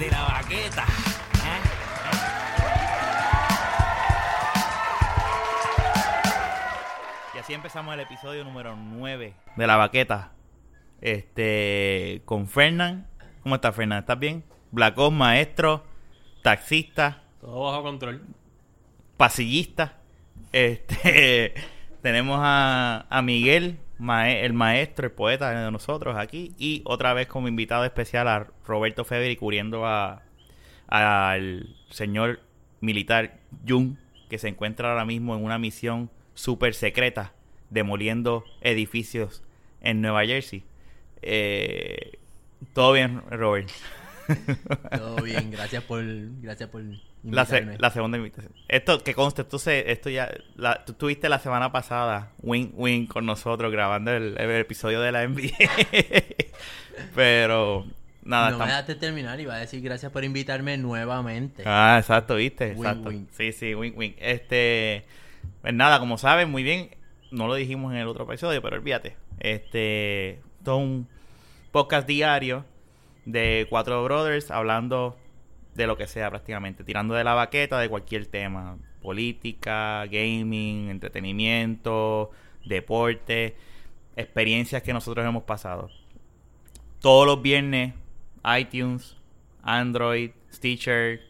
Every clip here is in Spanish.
De la baqueta. ¿Eh? Y así empezamos el episodio número 9 de La Baqueta. Este, con Fernán. ¿Cómo estás, Fernán? ¿Estás bien? Blacón, maestro, taxista, Todo bajo control. pasillista. Este, tenemos a, a Miguel, el maestro, el poeta de nosotros aquí. Y otra vez como invitado especial a Roberto Febri cubriendo a al señor militar Jung, que se encuentra ahora mismo en una misión súper secreta, demoliendo edificios en Nueva Jersey. Eh, Todo bien, Robert. Todo bien, gracias por, gracias por La, se- la segunda invitación. Esto que conste, esto, se- esto ya. La, tú estuviste la semana pasada, Win Win, con nosotros grabando el, el episodio de la NBA. Pero, nada, no me dejaste terminar y va a decir gracias por invitarme nuevamente. Ah, exacto, viste. Win, Exacto. win. Sí, sí, win, win. Este. Pues nada, como saben muy bien, no lo dijimos en el otro episodio, pero olvídate. Este. Todo un podcast diario de cuatro brothers hablando de lo que sea prácticamente, tirando de la baqueta de cualquier tema, política, gaming, entretenimiento, deporte, experiencias que nosotros hemos pasado. Todos los viernes, iTunes, Android, Stitcher,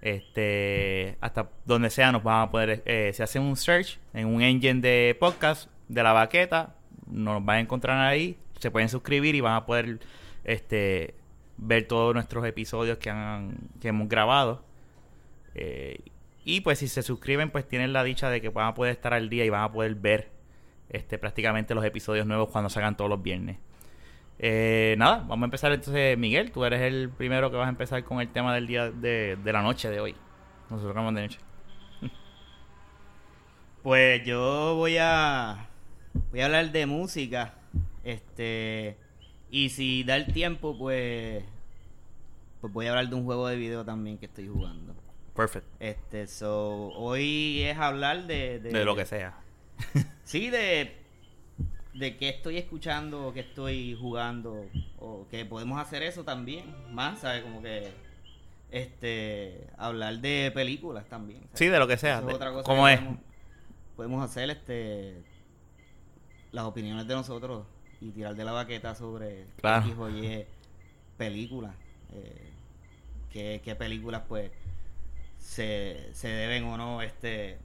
este, hasta donde sea nos van a poder, eh, si hacen un search en un engine de podcast de la baqueta, nos van a encontrar ahí, se pueden suscribir y van a poder, este, ver todos nuestros episodios que han, que hemos grabado. Eh, y pues si se suscriben, pues tienen la dicha de que van a poder estar al día y van a poder ver este prácticamente los episodios nuevos cuando salgan todos los viernes. Eh, nada, vamos a empezar entonces, Miguel, tú eres el primero que vas a empezar con el tema del día de, de la noche de hoy. Nosotros vamos de noche. Pues yo voy a voy a hablar de música. Este y si da el tiempo, pues pues voy a hablar de un juego de video también que estoy jugando. Perfect. Este, so hoy es hablar de De lo que sea. Sí, de de qué estoy escuchando o qué estoy jugando o que podemos hacer eso también, más, ¿sabes? Como que este hablar de películas también. ¿sabes? Sí, de lo que sea. De- es otra cosa ¿Cómo que es? Podemos, podemos hacer este las opiniones de nosotros y tirar de la baqueta sobre Claro. X o Y películas. Eh, qué, qué películas pues se, se deben o no este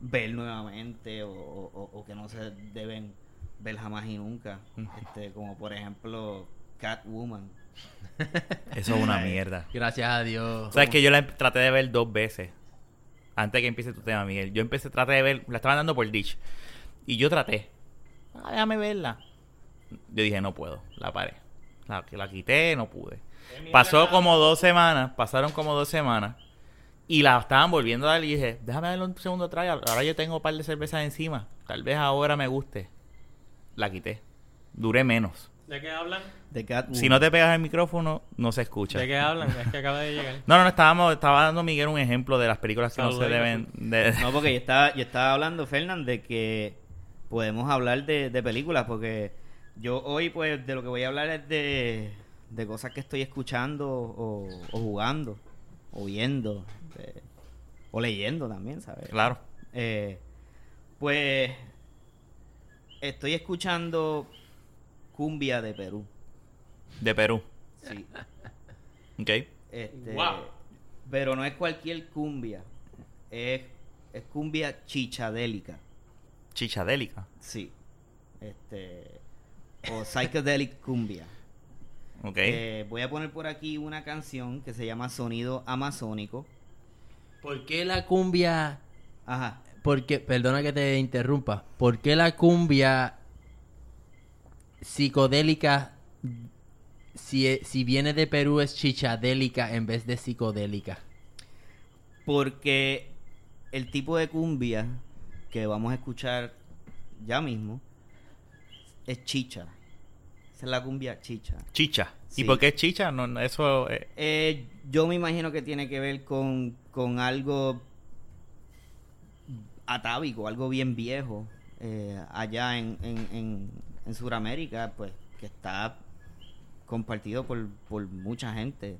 ver nuevamente o, o- o que no se deben ver jamás y nunca. Este, como por ejemplo Catwoman. Eso es una mierda. Gracias a Dios. Sabes que yo la em- traté de ver dos veces. Antes de que empiece tu tema, Miguel. Yo empecé, traté de ver, la estaban dando por Ditch. Y yo traté. Ah, déjame verla. Yo dije, no puedo. La paré. La, la quité, no pude. Pasó como dos semanas, pasaron como dos semanas. Y la estaban volviendo a dar y dije, déjame darle un segundo trial. Ahora yo tengo un par de cervezas encima. Tal vez ahora me guste. La quité. Duré menos. ¿De qué hablan? De Catwoman. Si no te pegas el micrófono, no se escucha. ¿De qué hablan? Es que acaba de llegar. No, no, no, estábamos, estaba dando Miguel un ejemplo de las películas que no se deben de... No, porque yo estaba, yo estaba hablando, Fernán, de que podemos hablar de, de películas, porque yo hoy, pues, de lo que voy a hablar es de, de cosas que estoy escuchando o, o jugando, o viendo, eh, o leyendo también, ¿sabes? Claro. Eh, pues, estoy escuchando cumbia de Perú. De Perú. Sí. Ok. Este, Wow. Pero no es cualquier cumbia. Es, es cumbia chichadélica. Chichadélica. Sí. Este. O psychedelic cumbia. Ok. Eh, voy a poner por aquí una canción que se llama Sonido Amazónico. ¿Por qué la cumbia Ajá. Porque, perdona que te interrumpa, ¿por qué la cumbia psicodélica, si, si viene de Perú, es chichadélica en vez de psicodélica? Porque el tipo de cumbia que vamos a escuchar ya mismo es chicha. Esa es la cumbia chicha. Chicha. Sí. ¿Y por qué chicha? No, no, eso. eh, Eh, yo me imagino que tiene que ver con, con algo atávico, algo bien viejo, eh, allá en, en, en, en Sudamérica, pues que está compartido por, por mucha gente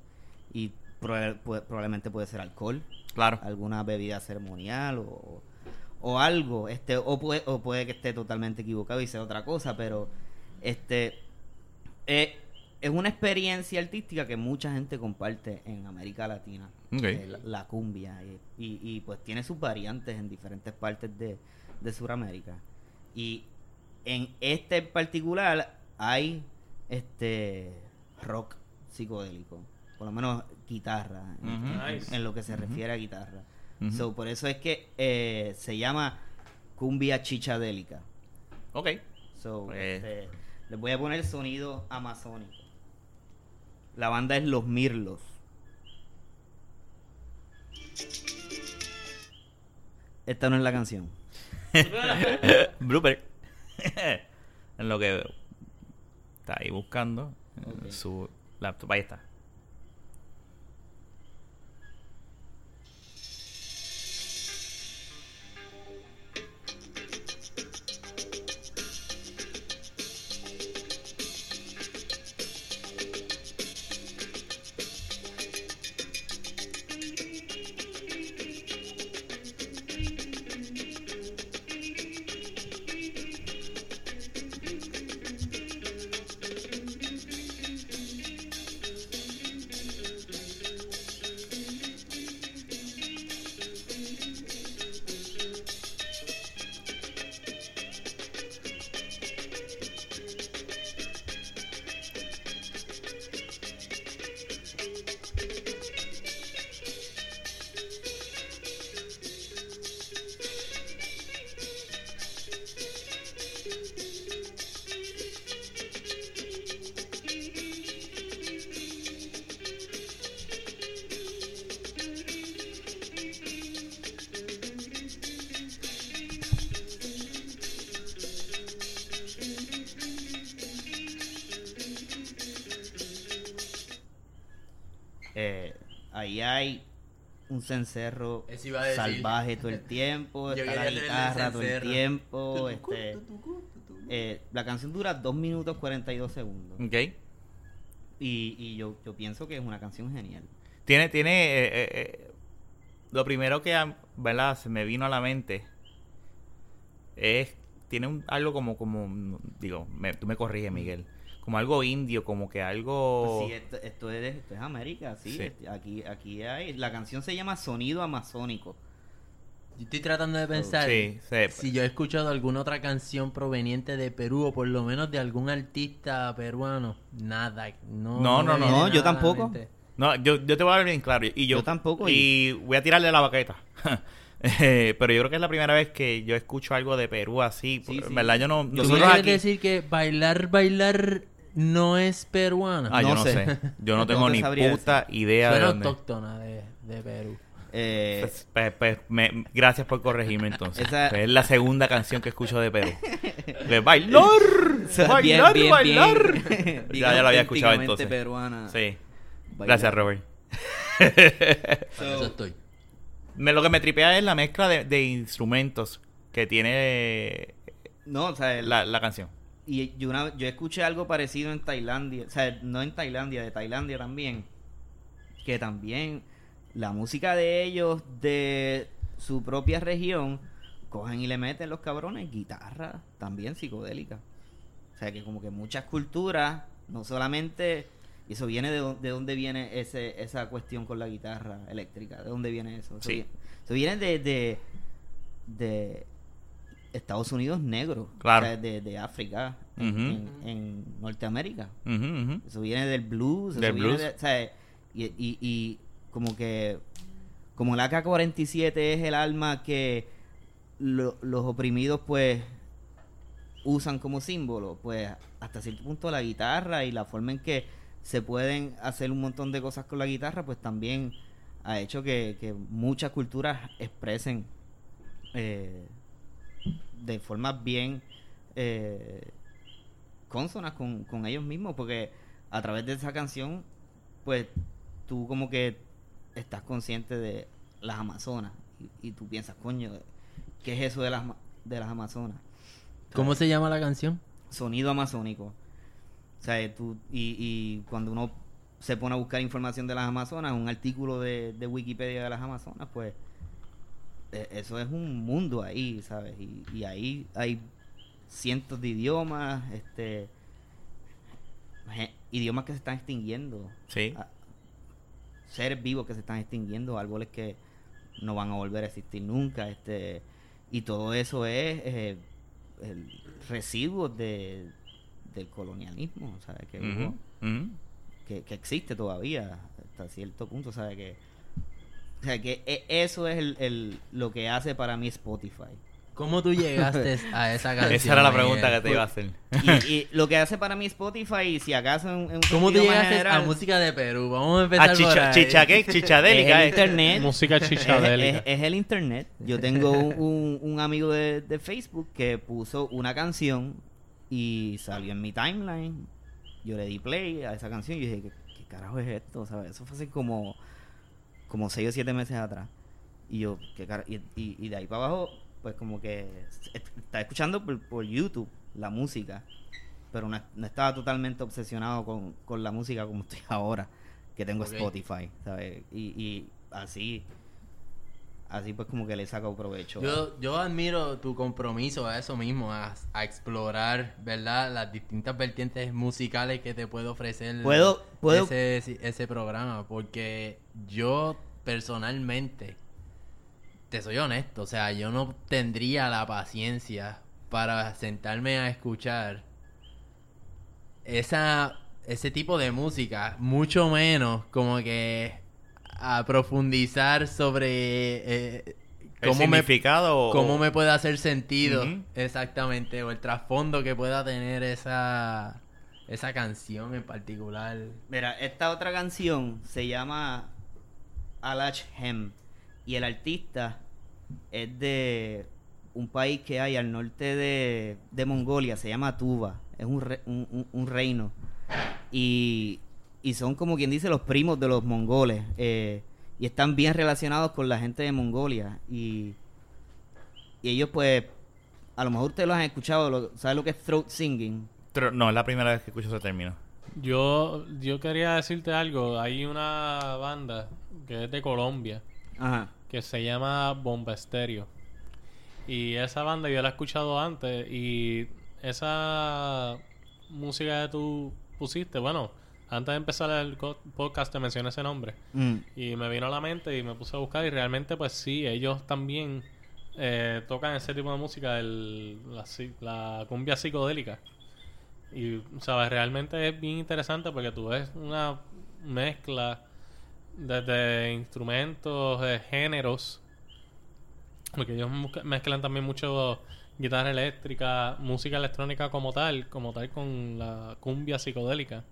y probablemente puede ser alcohol, claro. alguna bebida ceremonial o, o algo, este, o puede, o puede que esté totalmente equivocado y sea otra cosa, pero este eh, es una experiencia artística que mucha gente comparte en América Latina, eh, la, la cumbia, y, y- y, pues tiene sus variantes en diferentes partes de, de Sudamérica. Y en este en particular hay este rock psicodélico, por lo menos guitarra, Nice. en lo que se refiere a guitarra. So, por eso es que eh, se llama cumbia chichadélica. Ok. So, Pues- este, les voy a poner sonido amazónico. La banda es Los Mirlos. Esta no es la canción. Blooper. en lo que está ahí buscando su laptop. Ahí está. Hay un cencerro Eso iba a decir. salvaje todo el tiempo. Está la el guitarra todo el tiempo. este, eh, la canción dura 2 minutos 42 segundos. Ok. Y, y yo, yo pienso que es una canción genial. Tiene, tiene. eh, eh, eh, lo primero que, ¿verdad? Se me vino a la mente es. Tiene un, algo como, como. Digo, me- tú me corriges, Miguel. Como algo indio, como que algo. Sí, esto, esto es, esto es América, sí. Sí. este, aquí, aquí hay. La canción se llama Sonido Amazónico. Yo estoy tratando de pensar Sí, sí. si yo he escuchado alguna otra canción proveniente de Perú o por lo menos de algún artista peruano. Nada. No, No, no, no. No, yo tampoco. No, yo, yo te voy a dar bien claro. Y yo, Yo tampoco, Y voy a tirarle la baqueta. Eh, pero yo creo que es la primera vez que yo escucho algo de Perú así. Sí, En sí. verdad, yo no. Yo ¿Tú nosotros aquí- decir que bailar, bailar no es peruana? Ah, yo No sé. sé. Yo no tengo te ni puta idea de dónde. autóctona de, de Perú. Eh, Pues, pues, pues, me- gracias por corregirme entonces. Esa- Pues es la segunda canción que escucho de Perú. De bailar, o sea, bailar, bien, bien, bailar. bien, ya, ya lo había escuchado entonces. peruana. Sí. Bailar. Gracias, Robert. Para eso estoy. Me, lo que me tripea es la mezcla de, de instrumentos que tiene No, o sea, el- la, la canción. y yo, una, yo escuché algo parecido en Tailandia, o sea, no en Tailandia, de Tailandia también, que también la música de ellos, de su propia región, cogen y le meten los cabrones guitarra, también psicodélica. O sea, que como que muchas culturas, no solamente... Y eso viene de, dó- de dónde viene ese, esa cuestión con la guitarra eléctrica. ¿De dónde viene eso? Eso, Sí. viene, eso viene de, de, de Estados Unidos negro. Claro. O sea, de, de África, en, Ujú. en- en Norteamérica. Eso viene del blues. Eso Del viene blues. de- o sea, y, y, y como que. Como el AK-47 es el arma que lo- los oprimidos, pues. usan como símbolo, pues hasta cierto punto la guitarra y la forma en que se pueden hacer un montón de cosas con la guitarra, pues también ha hecho que, que muchas culturas expresen eh, de formas bien eh, consonas con, con ellos mismos, porque a través de esa canción, pues tú como que estás consciente de las Amazonas y, y tú piensas, coño, ¿qué es eso de las, de las Amazonas? ¿Cómo se llama la canción? Sonido amazónico. O sea, tú, y, y cuando uno se pone a buscar información de las Amazonas, un artículo de, de Wikipedia de las Amazonas, pues eh, eso es un mundo ahí, ¿sabes? Y, y ahí hay cientos de idiomas, este idiomas que se están extinguiendo, Sí. a- seres vivos que se están extinguiendo, árboles que no van a volver a existir nunca, este y todo eso es eh, el residuo de del colonialismo, ¿sabes? Que, hubo- que, que existe todavía hasta cierto punto, ¿sabes? Que, o sea, que e- eso es el, el- lo que hace para mí Spotify. ¿Cómo tú llegaste a esa canción? Esa era la Miguel? pregunta que te iba a hacer. Y, y lo que hace para mí Spotify, y si acaso en, en un ¿Cómo tú llegaste general, a música de Perú? Vamos a empezar A por chicha, ahí. chicha, ¿qué? es Chichadélica. el eh. internet. Música Es, chichadélica. es- es el internet. Yo tengo un, un- un amigo de, de Facebook que puso una canción y salió en mi timeline. Yo le di play a esa canción y dije, ¿qué, qué carajo es esto? ¿Sabes? Eso fue hace como, como 6 o 7 meses atrás. Y yo, ¿qué cara- y, y- y de ahí para abajo, pues como que est- estaba escuchando por, por YouTube la música. Pero no, no estaba totalmente obsesionado con, con la música como estoy ahora, que tengo. Spotify, ¿sabes? Y, y así, así pues como que le saco provecho. Yo, yo admiro tu compromiso a eso mismo, a, a explorar, ¿verdad? Las distintas vertientes musicales que te puede ofrecer Puedo- puedo- Ese, ese programa, porque yo personalmente, te soy honesto, o sea, yo no tendría la paciencia para sentarme a escuchar esa ese tipo de música, mucho menos como que a profundizar sobre eh, El cómo me significado o- cómo me puede hacer sentido exactamente o el trasfondo que pueda tener esa esa canción en particular. Mira, esta otra canción se llama Alach Hem y el artista es de un país que hay al norte de, de Mongolia, se llama Tuva, es un, re- un, un- un reino y, y son como quien dice los primos de los mongoles eh, y están bien relacionados con la gente de Mongolia y, y ellos pues a lo mejor ustedes lo han escuchado, lo, ¿saben lo que es throat singing? No, es la primera vez que escucho ese término. Yo, yo quería decirte algo. Hay una banda que es de Colombia Ajá. que se llama Bomba Estéreo. Y esa banda yo la he escuchado antes y esa música que tú pusiste, bueno, antes de empezar el podcast te mencioné ese nombre Mm. y me vino a la mente y me puse a buscar y realmente pues sí, ellos también eh, tocan ese tipo de música, el, la, cumbia psicodélica. Y, sabes, realmente es bien interesante porque tú ves una mezcla desde instrumentos, de géneros, porque ellos mezclan también mucho guitarra eléctrica, música electrónica como tal, como tal con la cumbia psicodélica.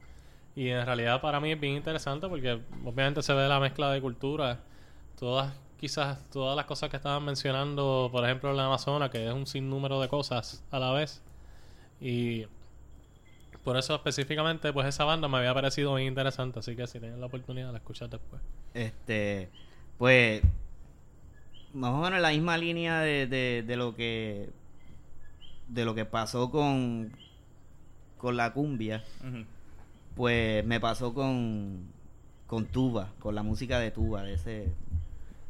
Y en realidad para mí es bien interesante porque obviamente se ve la mezcla de culturas. Todas, quizás todas las cosas que estaban mencionando, por ejemplo, la Amazonas, que es un sinnúmero de cosas a la vez. Y por eso específicamente, pues esa banda me había parecido muy interesante. Así que si tienen la oportunidad, la escuchas después. Este, pues, más o menos en la misma línea de, de, de lo que de lo que pasó con con la cumbia, Ujú. Pues me pasó con con tuba, con la música de tuba de ese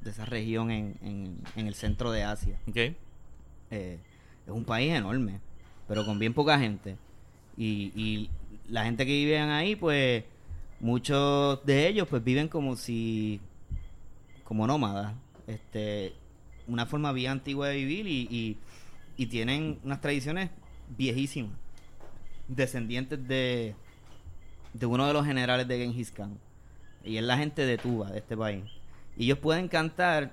de esa región en, en, en el centro de Asia. Ok. Eh, es un país enorme, pero con bien poca gente. Y, y la gente que vive ahí, pues muchos de ellos pues viven como si, como nómadas. Este, una forma bien antigua de vivir y, y, y tienen unas tradiciones viejísimas. Descendientes de, de uno de los generales de Genghis Khan. Y es la gente de Tuba, de este país. Y ellos pueden cantar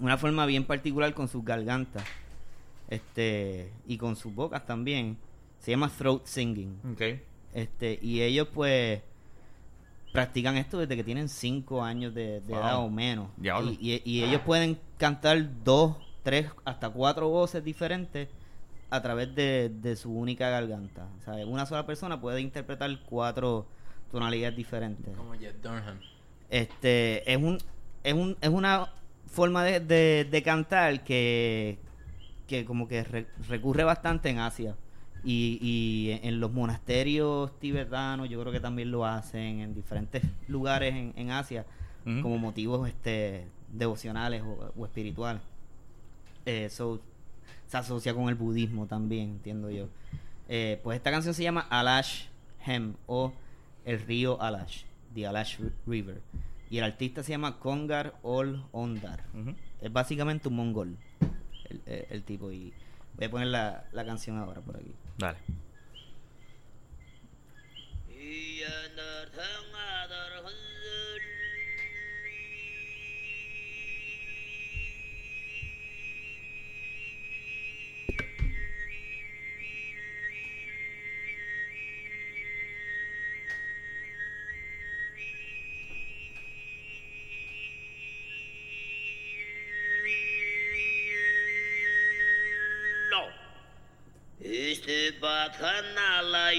una forma bien particular con sus gargantas. Este, y con sus bocas también. Se llama throat singing. Este, y ellos pues practican esto desde que tienen 5 años de, de Wow. edad o menos. Diablo. Y, y- y ellos pueden cantar dos, tres, hasta cuatro voces diferentes a través de, de su única garganta. O sea, una sola persona puede interpretar cuatro tonalidades diferentes. Como Jeff Dunham. Este, es un, es un, es una forma de, de, de cantar que, que como que re- recurre bastante en Asia. Y, y en los monasterios tibetanos yo creo que también lo hacen en diferentes lugares en, en Asia como motivos este devocionales o, o espirituales. Eh, so, se asocia con el budismo también, entiendo yo. Eh, pues esta canción se llama Alash Hem o El río Alash, The Alash Ri- River. Y el artista se llama Kongar Ol Ondar. Es básicamente un mongol, el, el- el tipo. Y voy a poner la, la canción ahora por aquí. Dale. Sola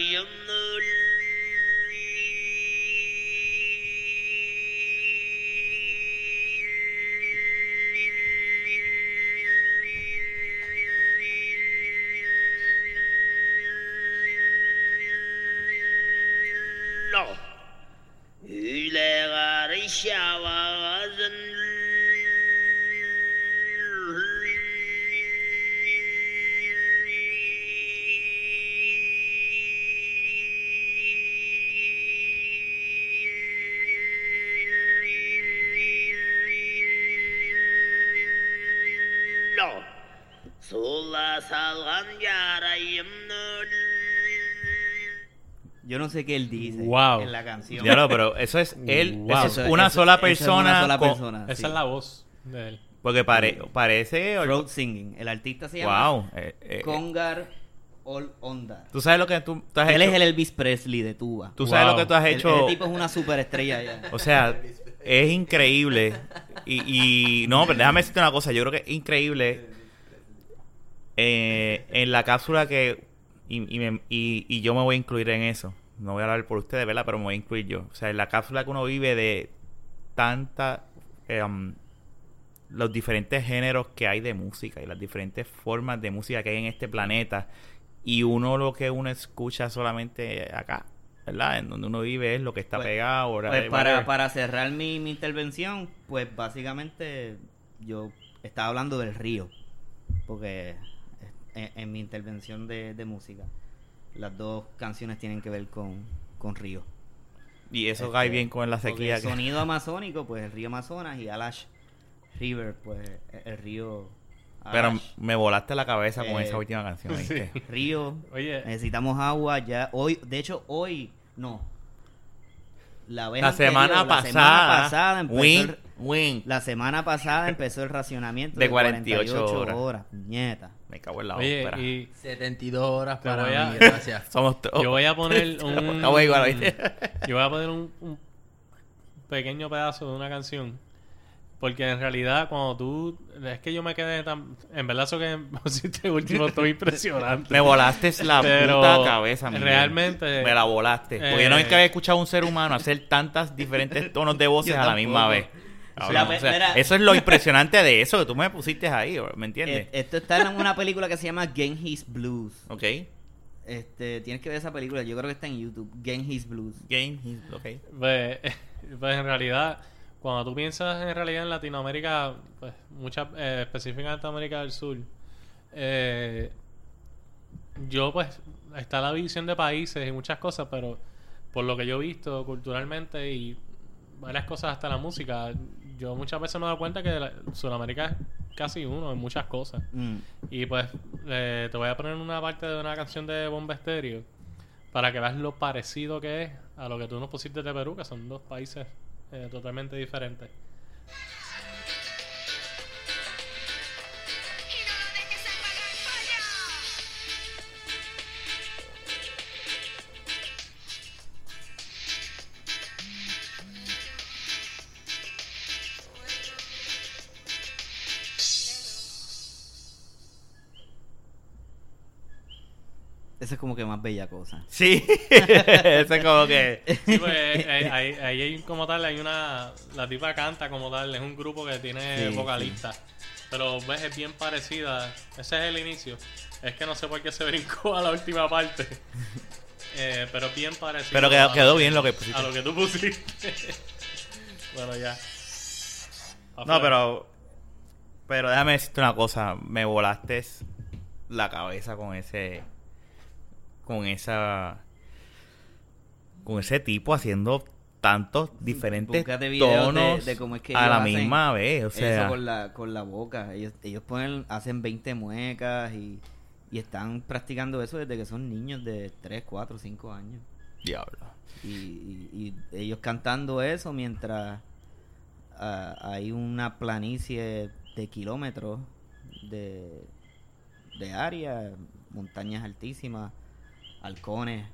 no sé qué él dice Wow. en la canción. Ya no, pero eso es él, Wow. eso Eso- es una eso- sola eso es persona. una sola con- persona, Esa sí. es la voz de él. Porque pare- parece. Throat singing. El artista se llama Wow. eh, eh, Kongar Ol Ondar. Tú sabes lo que tú, tú has Él hecho. es el Elvis Presley de Tuba. Tú sabes Wow. lo que tú has El- hecho. El, tipo es una superestrella ya. O sea, es increíble. Y, y no, pero déjame decirte una cosa. Yo creo que es increíble. eh, en la cápsula que. Y, y, me- y- y yo me voy a incluir en eso. No voy a hablar por ustedes, ¿verdad? Pero me voy a incluir yo. O sea, en la cápsula que uno vive de tanta. eh, um, los diferentes géneros que hay de música y las diferentes formas de música que hay en este planeta. Y uno lo que uno escucha solamente acá, ¿verdad? En donde uno vive es lo que está Pues- pegado. Pues whatever. para, para cerrar mi, mi intervención, pues básicamente yo estaba hablando del río. Porque en, en mi intervención de, de música, las dos canciones tienen que ver con, con río. Y eso Este, cae bien con la sequía. el que- sonido amazónico, pues el río Amazonas y Alash River, pues el río Pero Alash. me volaste la cabeza con Eh, esa última canción. ¿viste? río. Oye. Necesitamos agua ya. Hoy, de hecho, hoy no. La, vez La anterior, semana la pasada. semana pasada empezó win, el- win. la semana pasada empezó el racionamiento De de 48 48 horas. Nieta. Me cago en la Oye, ópera. y 72 horas para voy a- mí, gracias. Somos todos. yo voy a poner un... Yo voy a poner un, un pequeño pedazo de una canción. Porque en realidad, cuando tú. Es que yo me quedé tan. En verdad, eso que pusiste último, estoy impresionante. Me volaste la Pero puta cabeza, Miguel. realmente- Me la volaste. Porque yo no Eh, es que había escuchado a un ser humano hacer tantas diferentes tonos de voces a la misma vez. Tampoco. Cabrón, Sí. o sea, Mira. eso es lo impresionante de eso que tú me pusiste ahí, ¿me entiendes? Eh, Esto está en una película que se llama Genghis Blues. ok. Este, tienes que ver esa película. Yo creo que está en YouTube. Genghis Blues. Game, he's- ok. Pues, pues en realidad, cuando tú piensas en realidad en Latinoamérica, pues mucha, eh, específicamente América del Sur, eh, yo pues está la división de países y muchas cosas, pero por lo que yo he visto culturalmente y varias cosas hasta la música, yo muchas veces me he dado cuenta que la- Sudamérica es casi uno en muchas cosas. Mm. Y pues eh, te voy a poner una parte de una canción de Bomba Estéreo para que veas lo parecido que es a lo que tú nos pusiste de Perú, que son dos países eh, totalmente diferentes. Esa es como que más bella cosa. Sí, eso es como que... Sí, pues eh, ahí, ahí hay como tal, hay una. La tipa canta como tal, es un grupo que tiene Sí, vocalistas. Pero ves, es bien parecida. Ese es el inicio. Es que no sé por qué se brincó a la última parte. Eh, pero bien parecido. Pero quedó- bien lo que pusiste. A lo que tú pusiste. bueno, ya. No, pero... Pero déjame decirte una cosa. Me volaste la cabeza con ese... Con esa... Con ese tipo haciendo tantos diferentes de- tonos de cómo es que a la misma vez. O sea, Eso con la, con la boca. Ellos, ellos ponen, hacen 20 muecas y, y están practicando eso desde que son niños de 3, 4, 5 años. diablo. Y, y- y ellos cantando eso mientras ah, hay una planicie de kilómetros de, de área, montañas altísimas, halcones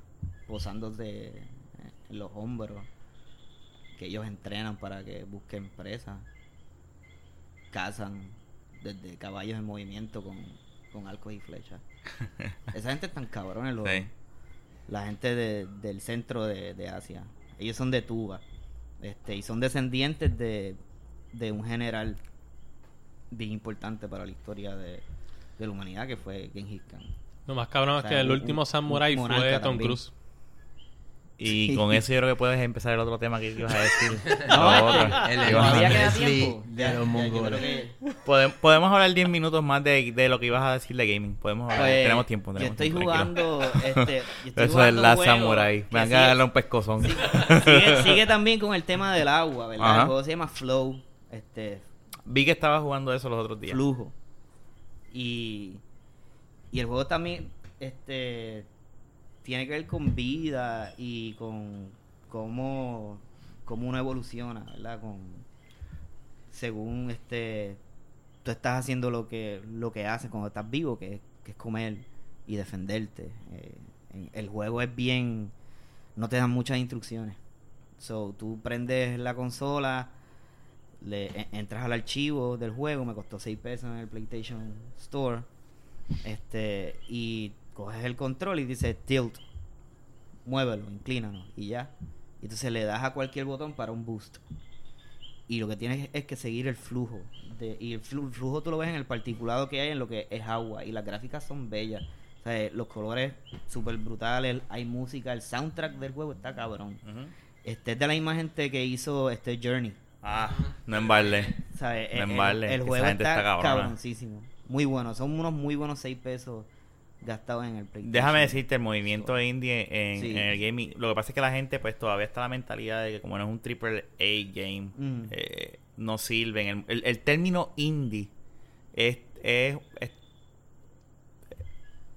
posándose en los hombros, que ellos entrenan para que busquen presas, cazan desde caballos en movimiento con, con arcos y flechas. Esa gente es tan cabrones, los, Sí. la gente de- del centro de, de Asia. Ellos son de Tuba. Este, y son descendientes de, de un general bien importante para la historia de, de la humanidad que fue Genghis Khan. Lo más cabrón O es sea, que el último un- samurai un fue Tom. Cruise. Y Sí. con eso yo creo que puedes empezar el otro tema que ibas a decir. No, este, otro. el de Ya, los ya, yo mongoles. creo que- Podem- podemos hablar 10 minutos más de, de lo que ibas a decir de gaming. Podemos hablar. Pues, tenemos tiempo. Yo Tenemos estoy tiempo, jugando. Este, yo estoy Eso es la samurai. Me van sigue- a darle un pescozón. sigue, sigue también con el tema del agua, ¿verdad? Ajá. El juego se llama Flow. Este, Vi que estaba jugando eso los otros días. flujo. Y, y el juego también este tiene que ver con vida y con cómo, cómo uno evoluciona, ¿verdad? Con según este tú estás haciendo lo que lo que haces cuando estás vivo, que, es- comer y defenderte. Eh, el juego es bien no te dan muchas instrucciones. So, tú prendes la consola, le e- entras al archivo del juego, me costó 6 pesos en el PlayStation Store. Este, y coges el control y dice tilt. Muévelo, inclínanos y ya. Y entonces le das a cualquier botón para un boost. Y lo que tienes es que seguir el flujo. De, y el flu- flujo tú lo ves en el particulado que hay en lo que es agua. Y las gráficas son bellas. O sea, los colores súper brutales. Hay música. El soundtrack del juego está cabrón. Este es de la misma gente que hizo este Journey. Ah, no embarle. ¿sabes? No El- embarle, el, el juego está, está cabroncísimo. Muy bueno. Son unos muy buenos 6 pesos gastados en el PlayStation. Déjame decirte, el movimiento indie en, Sí. en el gaming, lo que pasa es que la gente pues todavía está la mentalidad de que como no es un triple A game, Mm. eh, no sirven. El, el- el término indie es, es- es-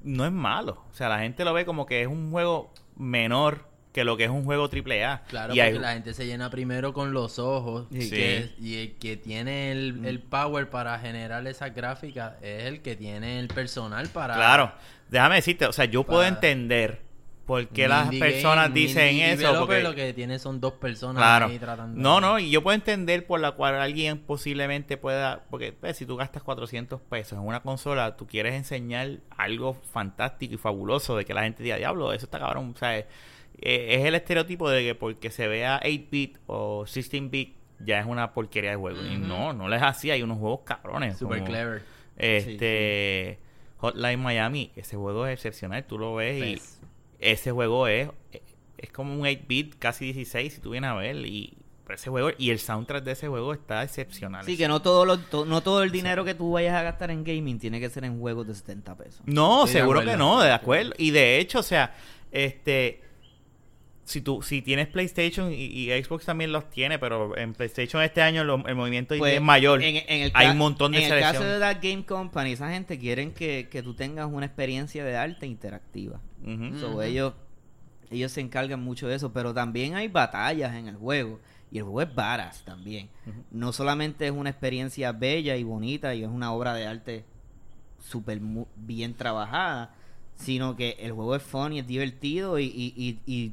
no es malo. O sea, la gente lo ve como que es un juego menor que lo que es un juego triple A. Claro, y porque hay- la gente se llena primero con los ojos. Sí. que- y el que tiene el, el power para generar esas gráficas es el que tiene el personal para. Claro, déjame decirte, o sea, yo puedo entender por qué las personas game, dicen eso. Porque, lo que tiene son dos personas Claro. ahí tratando. No, no, y yo puedo entender por la cual alguien posiblemente pueda, porque pues, si tú gastas 400 pesos en una consola, tú quieres enseñar algo fantástico y fabuloso de que la gente diga, diablo, eso está cabrón, o sea, eh, es el estereotipo de que porque se vea 8-bit o 16-bit ya es una porquería de juego. Y no, no les así, hay unos juegos cabrones. Super como, clever. Este, Hotline Miami, ese juego es excepcional, tú lo ves y Pues, ese juego es es como un 8-bit, casi 16, si tú vienes a ver. Y Pero ese juego y el soundtrack de ese juego está excepcional. Sí, que no todo, lo, to- no todo el dinero que tú vayas a gastar en gaming tiene que ser en juegos de 70 pesos. No, Estoy seguro que no, de acuerdo. Y de hecho, o sea, este si tú si tienes PlayStation y, y Xbox también los tiene, pero en PlayStation este año lo- el movimiento Pues, es mayor. En, en el Hay un montón de En el caso de la Game Company, esa gente quieren que, que tú tengas una experiencia de arte interactiva. So, ellos, ellos se encargan mucho de eso, pero también hay batallas en el juego. Y el juego es varas también. No solamente es una experiencia bella y bonita y es una obra de arte súper bien trabajada, sino que el juego es fun y es divertido y, y- y- y,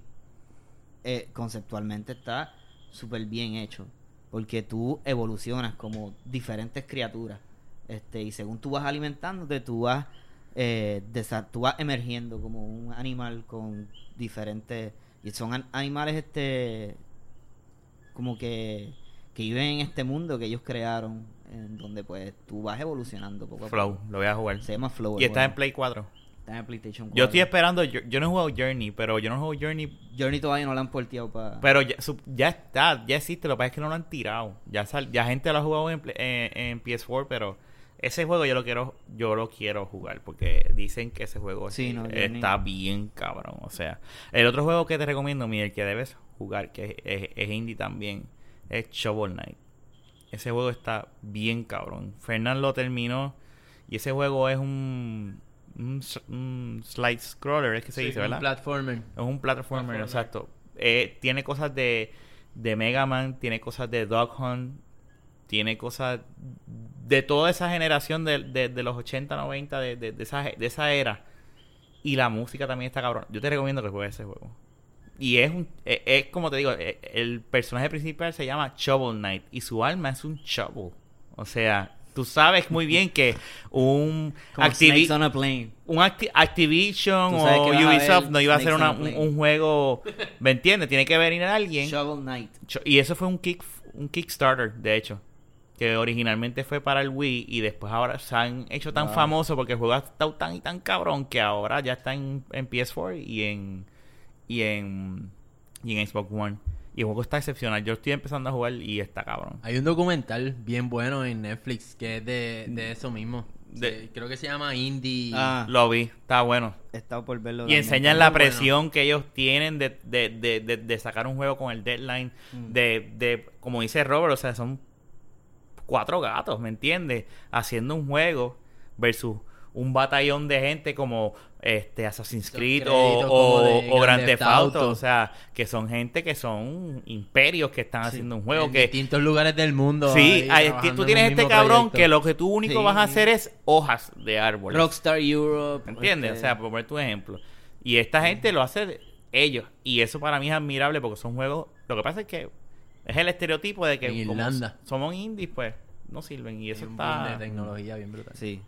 eh, conceptualmente está súper bien hecho. Porque tú evolucionas como diferentes criaturas. Este, y según tú vas alimentándote, tú vas, eh, tú vas emergiendo como un animal con diferentes... Y son an- animales este como que, que viven en este mundo que ellos crearon, en donde pues tú vas evolucionando poco a poco. Flow, lo voy a jugar. Se llama Flow. Y está en. Play 4. Está en PlayStation 4. Yo estoy esperando, yo, yo no he jugado Journey, pero yo no juego Journey, Journey todavía no lo han porteado para... pero ya, su- ya está, ya existe, lo que pasa es que no lo han tirado. Ya sal- ya gente lo ha jugado en, en, en PS4, pero ese juego yo lo quiero yo lo quiero jugar porque dicen que ese juego Sí, no, Journey. está bien cabrón, o sea, el otro juego que te recomiendo, Miguel, que debes jugar, que es, es- es indie también, es Shovel Knight. Ese juego está bien cabrón. Fernán lo terminó y ese juego es un un, un slide scroller, es que se Sí, dice, un ¿verdad? platformer. Es un platformer, Platformer. exacto. Eh, tiene cosas de, de Mega Man, tiene cosas de Dog Hunt, tiene cosas de toda esa generación de, de- de los 80, 90, de, de, de esa, de esa era. Y la música también está cabrón. Yo te recomiendo que juegues ese juego. Y es un, es, es como te digo, eh, el personaje principal se llama Shovel Knight y su alma es un shovel. O sea, tú sabes muy bien que un Como Activi- Snakes on a Plane. un Acti- Activision o Ubisoft no iba a hacer una- un, juego, ¿me entiendes? Tiene que venir alguien. Shovel Knight. Y eso fue un kick un Kickstarter, de hecho, que originalmente fue para el Wii y después ahora se han hecho tan Wow. famosos porque el juego ha estado tan y tan cabrón que ahora ya está en, en PS4 y en y en y en Xbox One. Y el juego está excepcional. Yo estoy empezando a jugar y está cabrón. Hay un documental bien bueno en Netflix que es de, de eso mismo. De- Sí, creo que se llama Indie. Ah, Lo vi, está bueno. he estado por verlo. Y también. enseñan la bueno. presión que ellos tienen de, de, de, de, de sacar un juego con el deadline. De, de, como dice Robert, o sea, son cuatro gatos, ¿me entiendes? Haciendo un juego versus un batallón de gente como este Assassin's Creed o, o, o Grand Theft Auto. Auto. O sea, que son gente que son imperios que están haciendo un juego en que... distintos lugares del mundo. Sí, ahí hay- tú en tienes este cabrón proyecto. que lo que tú único Sí. vas a hacer es hojas de árboles. Rockstar Europe. ¿Entiendes? este, O sea, por poner tu ejemplo. Y esta gente lo hace ellos. Y eso para mí es admirable porque son juegos. Lo que pasa es que es el estereotipo de que En Irlanda. somos indies, pues no sirven. Y eso un boom está. de tecnología bien brutal. Sí.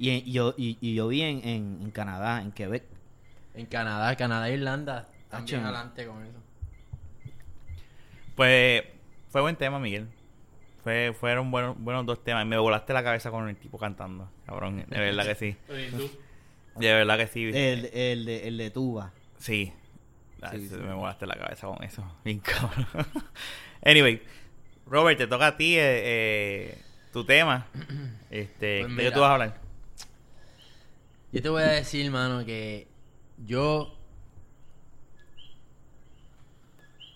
Y, en- y yo, y, y yo vi en, en, en Canadá, en Quebec. En Canadá, Canadá e Irlanda. También adelante con eso. Pues fue buen tema, Miguel. Fue, fueron buenos, buenos dos temas. Me volaste la cabeza con el tipo cantando. Cabrón, de verdad que sí. De verdad que sí. El, el, de, el de Tuba. Sí. Ay, Sí, se sí. Me volaste la cabeza con eso. Bien cabrón. anyway, Robert, te toca a ti eh, eh, tu tema. Este, Pues ¿De qué tú vas a hablar? Yo te voy a decir, mano, que yo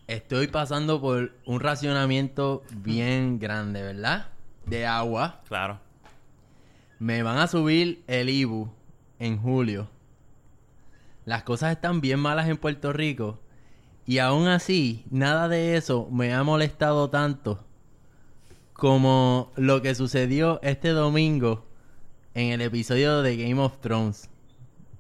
estoy pasando por un racionamiento bien grande, ¿verdad? De agua. Claro. Me van a subir el IBU en julio. Las cosas están bien malas en Puerto Rico. Y aún así, nada de eso me ha molestado tanto como lo que sucedió este domingo en el episodio de Game of Thrones.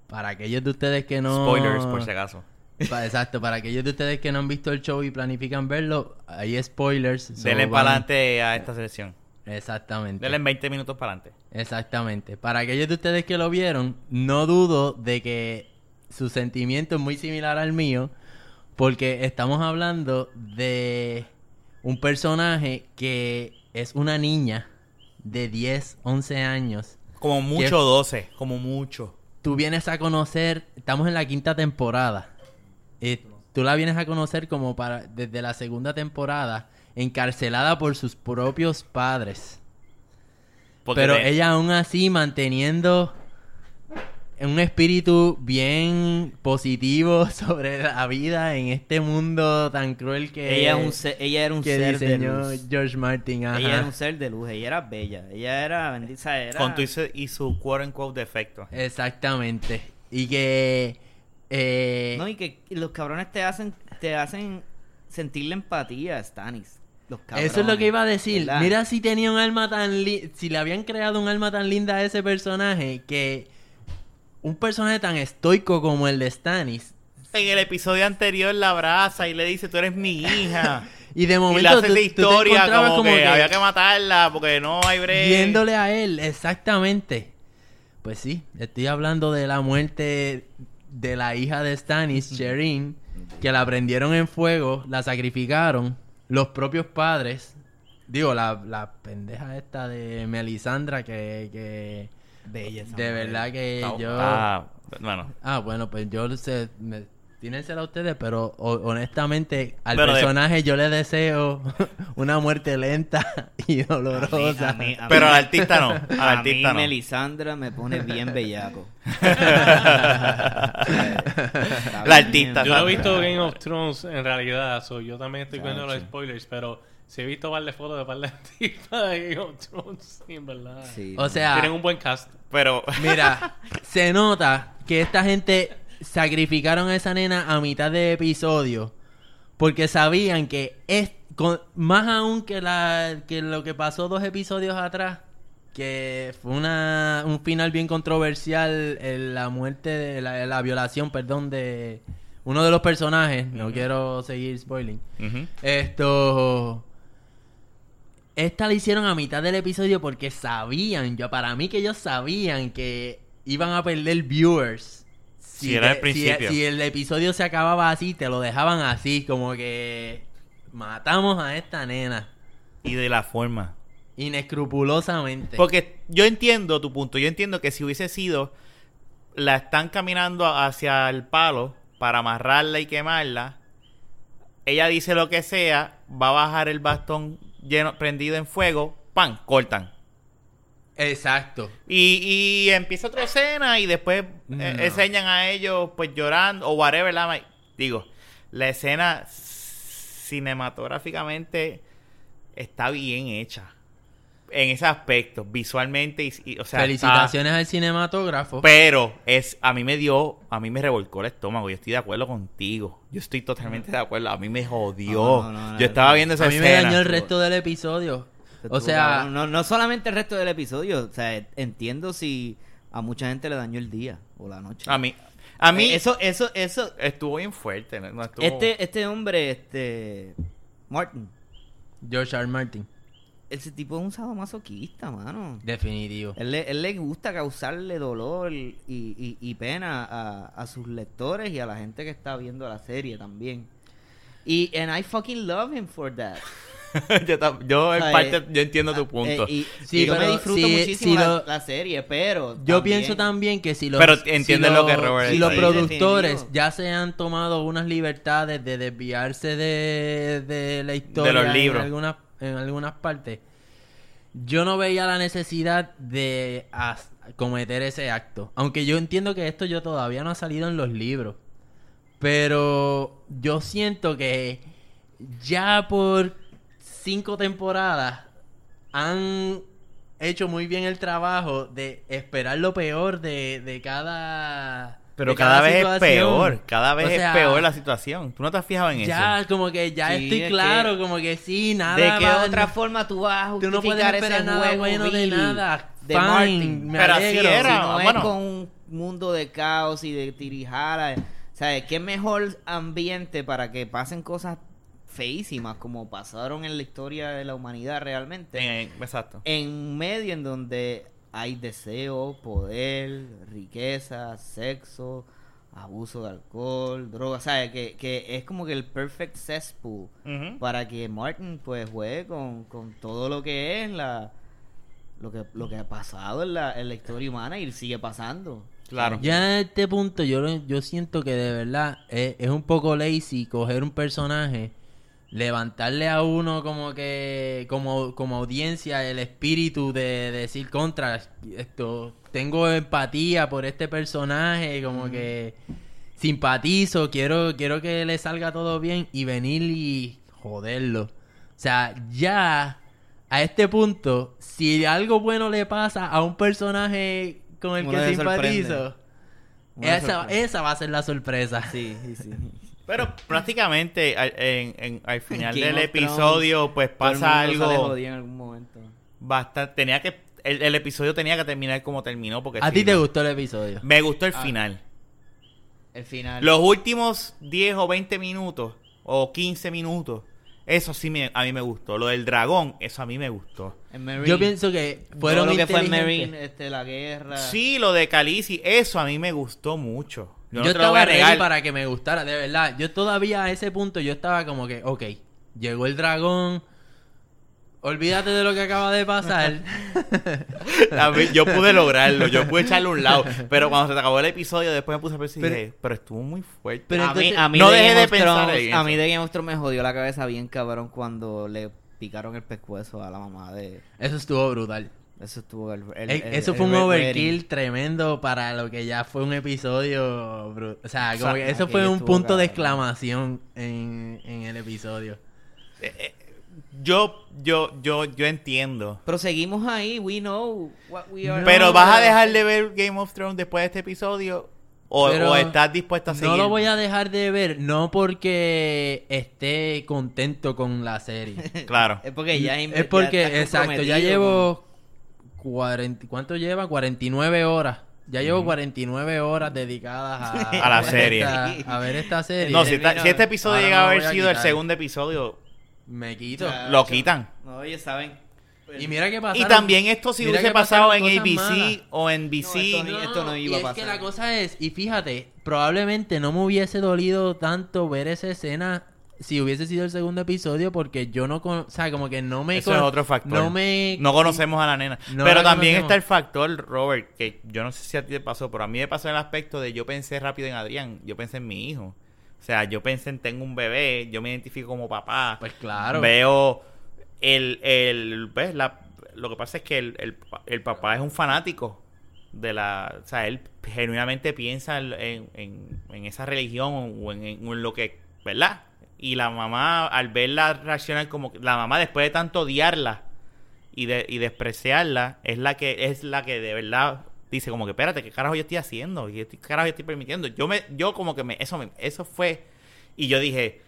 Para aquellos de ustedes que no... Spoilers, por si acaso. Pa- exacto, para aquellos de ustedes que no han visto el show y planifican verlo, hay spoilers. so Denle van- para adelante a esta selección. Exactamente. Denle 20 minutos para adelante. Exactamente. Para aquellos de ustedes que lo vieron, no dudo de que su sentimiento es muy similar al mío, porque estamos hablando de un personaje que es una niña de 10, 11 años. Como mucho 12, como mucho. Tú vienes a conocer, estamos en la quinta temporada. Eh, tú la vienes a conocer como para desde la segunda temporada encarcelada por sus propios padres. Porque Pero ella aún así manteniendo un espíritu bien positivo sobre la vida en este mundo tan cruel que, ella, es un ser- ella era un que ser de luz. George Martin. ajá. Ella era un ser de luz, ella era bella, ella era bendita, era... con tu y su- y su quote unquote defecto. Exactamente. Y que... eh, No, y que los cabrones te hacen, te hacen sentir la empatía, Stanis. Los cabrones, Eso es lo que iba a decir. ¿verdad? Mira si tenía un alma tan li- si le habían creado un alma tan linda a ese personaje que un personaje tan estoico como el de Stannis En el episodio anterior la abraza y le dice, tú eres mi hija. y de y le momento hace tú- la tú te historia como, que, había que matarla porque no hay break. viéndole a él exactamente. Pues sí, estoy hablando de la muerte de la hija de Stannis, Shireen, que la prendieron en fuego, la sacrificaron los propios padres. Digo, la, la pendeja esta de Melisandra que, que Bella esa de mujer. verdad que yo... está- bueno, Ah, bueno, pues yo sé, me, tínensela a ustedes, pero ho- honestamente al Pero de- personaje yo le deseo una muerte lenta y dolorosa. A mí- a mí- Pero al artista no, al A artista mí no. Melisandra me pone bien bellaco. La artista. Yo no he visto Game of Thrones en realidad, so yo también estoy viendo los spoilers, pero sí he visto par de fotos de par de tipas de Game of Thrones, sí, en verdad. Sí. O sea, Tienen un buen cast. Pero mira, se nota que esta gente sacrificaron a esa nena a mitad de episodio porque sabían que es con- más aún que la que lo que pasó dos episodios atrás que fue una un final bien controversial en la muerte de la, la violación perdón de uno de los personajes no quiero seguir spoiling esto. Esta la hicieron a mitad del episodio porque sabían, yo para mí que ellos sabían que iban a perder viewers. Si era si- principio. Si, el episodio se acababa así, te lo dejaban así, como que matamos a esta nena. y de la forma. Inescrupulosamente. Porque yo entiendo tu punto. Yo entiendo que si hubiese sido, la están caminando hacia el palo para amarrarla y quemarla. Ella dice lo que sea, va a bajar el bastón lleno, prendido en fuego, ¡pam! Cortan. Exacto. Y, y empieza otra escena y después eh, No. enseñan a ellos pues llorando o whatever. La, digo, la escena cinematográficamente está bien hecha. En ese aspecto, visualmente y, y, o sea, Felicitaciones al cinematógrafo. pero es a mí me dio, a mí me revolcó el estómago. Yo estoy de acuerdo contigo. Yo estoy totalmente de acuerdo. A mí me jodió. No, no, no, Yo estaba viendo esa a mí me escena. dañó el resto del episodio. O sea, no, no solamente el resto del episodio, o sea, entiendo si a mucha gente le dañó el día o la noche. A mí, a mí Eh, eso, eso, eso, estuvo bien fuerte. no- no estuvo- este, este hombre, este, Martin, George. R. Martin. Ese tipo es un sadomasoquista, mano. Definitivo. Él, le- él le gusta causarle dolor y, y- y pena a, a sus lectores y a la gente que está viendo la serie también. Y and I fucking love him for that. yo, en O sea, parte eh, yo entiendo tu punto. Eh, y, Sí, y yo me pero disfruto si- muchísimo si la, lo- la serie, pero Yo también- pienso también que si los, Pero si lo que Robert si está los productores Definitivo. ya se han tomado unas libertades de desviarse de, de la historia De los libros. en algunas en algunas partes, yo no veía la necesidad de cometer ese acto. Aunque yo entiendo que esto yo todavía no ha salido en los libros. Pero yo siento que ya por cinco temporadas han hecho muy bien el trabajo de esperar lo peor de, de cada... Pero cada, vez es peor, cada vez O sea, es peor la situación. ¿Tú no te has fijado en Ya, eso? como que ya Sí, estoy es claro, que- como que sí, nada ¿De qué va- otra forma tú vas a Tú no puedes justificar esperar ese nada juego bueno de nada. de Fine, Martin? me Pero así era. Si no bueno. es con un mundo de caos y de tirijara. ¿Sabes? ¿Qué mejor ambiente para que pasen cosas feísimas como pasaron en la historia de la humanidad realmente? En- exacto. En un medio en donde hay deseo, poder, riqueza, sexo, abuso de alcohol, drogas, ¿sabes? Que, que es como que el perfect cesspool para que Martin pues juegue con, con todo lo que es la lo que lo que ha pasado en la, en la historia humana y sigue pasando. Claro. Ya a este punto yo, yo siento que de verdad es, es un poco lazy coger un personaje levantarle a uno como que como como audiencia el espíritu de, decir contra esto tengo empatía por este personaje como que simpatizo quiero quiero que le salga todo bien y venir y joderlo. O sea ya a este punto si algo bueno le pasa a un personaje con el Uno que simpatizo esa, esa va a ser la sorpresa. Sí, sí, sí. Pero prácticamente al, en- en- al final Game del of episodio pues pasa algo en algún momento. bastante... Tenía que... El, el episodio tenía que terminar como terminó porque... a ti te no- gustó el episodio Me gustó el Ah. final. El final. Los últimos 10 o 20 minutos o 15 minutos, eso sí me, a mí me gustó. Lo del dragón, eso a mí me gustó. Marine, Yo pienso que fueron lo que fue. Marine, este, la guerra. Sí, lo de Khaleesi, eso a mí me gustó mucho. Yo, Yo, no te lo voy estaba a ready para que me gustara, de verdad. Yo todavía a ese punto yo estaba como que, ok, llegó el dragón. Olvídate de lo que acaba de pasar. Mí- yo pude lograrlo, yo pude echarle un lado. Pero cuando se te acabó el episodio, después me puse a pensar Pero- dije, pero estuvo muy fuerte. Pero a, mí, entonces- a mí no de Game de pensar Thrones- en A mí de Game of Thrones me jodió la cabeza bien cabrón cuando le picaron el pescuezo a la mamá de... Eso estuvo brutal. Eso estuvo... El, el- E- el- Eso el fue un overkill Wedding. tremendo para lo que ya fue un episodio. bru- O sea, como O sea, que eso fue un punto de exclamación en, en el episodio. Yo, yo, yo, yo entiendo. Pero seguimos ahí, we know what we are... Pero vas a dejar de ver Game of Thrones después de este episodio o, estás dispuesto a seguir. No lo voy a dejar de ver, no porque esté contento con la serie. Claro. Es porque ya... Es porque, ya exacto, ya llevo 40, ¿cuánto lleva? 49 horas. Ya llevo 49 horas dedicadas a, A la serie. esta- a ver esta serie. No, si, esta- si este episodio llega a haber a sido el segundo episodio, Me quito. Ya. lo quitan. No, ellos saben... Y mira qué pasa. Y también esto si hubiese pasado en ABC malas. o en BC. No, esto no- esto no iba y a es que pasar. la cosa es, y fíjate, probablemente no me hubiese dolido tanto ver esa escena si hubiese sido el segundo episodio porque yo no, con, o sea, como que no me... Eso con- es otro factor. No me... No conocemos a la nena. No pero la también conocemos. está el factor, Robert, que yo no sé si a ti te pasó, pero a mí me pasó el aspecto de yo pensé rápido en Adrián, yo pensé en mi hijo. O sea, yo pensé en tengo un bebé, yo me identifico como papá. Pues claro. Veo el, el ¿ves? La, lo que pasa es que el, el, el papá es un fanático de la, o sea, él genuinamente piensa en, en, en esa religión o en, en lo que, ¿verdad? Y la mamá, al verla reaccionar como la mamá después de tanto odiarla y, de, y despreciarla, es la que, es la que de verdad dice como que, espérate, ¿qué carajo yo estoy haciendo? ¿Qué carajo yo estoy permitiendo? Yo me, yo como que me, eso me, eso fue, y yo dije,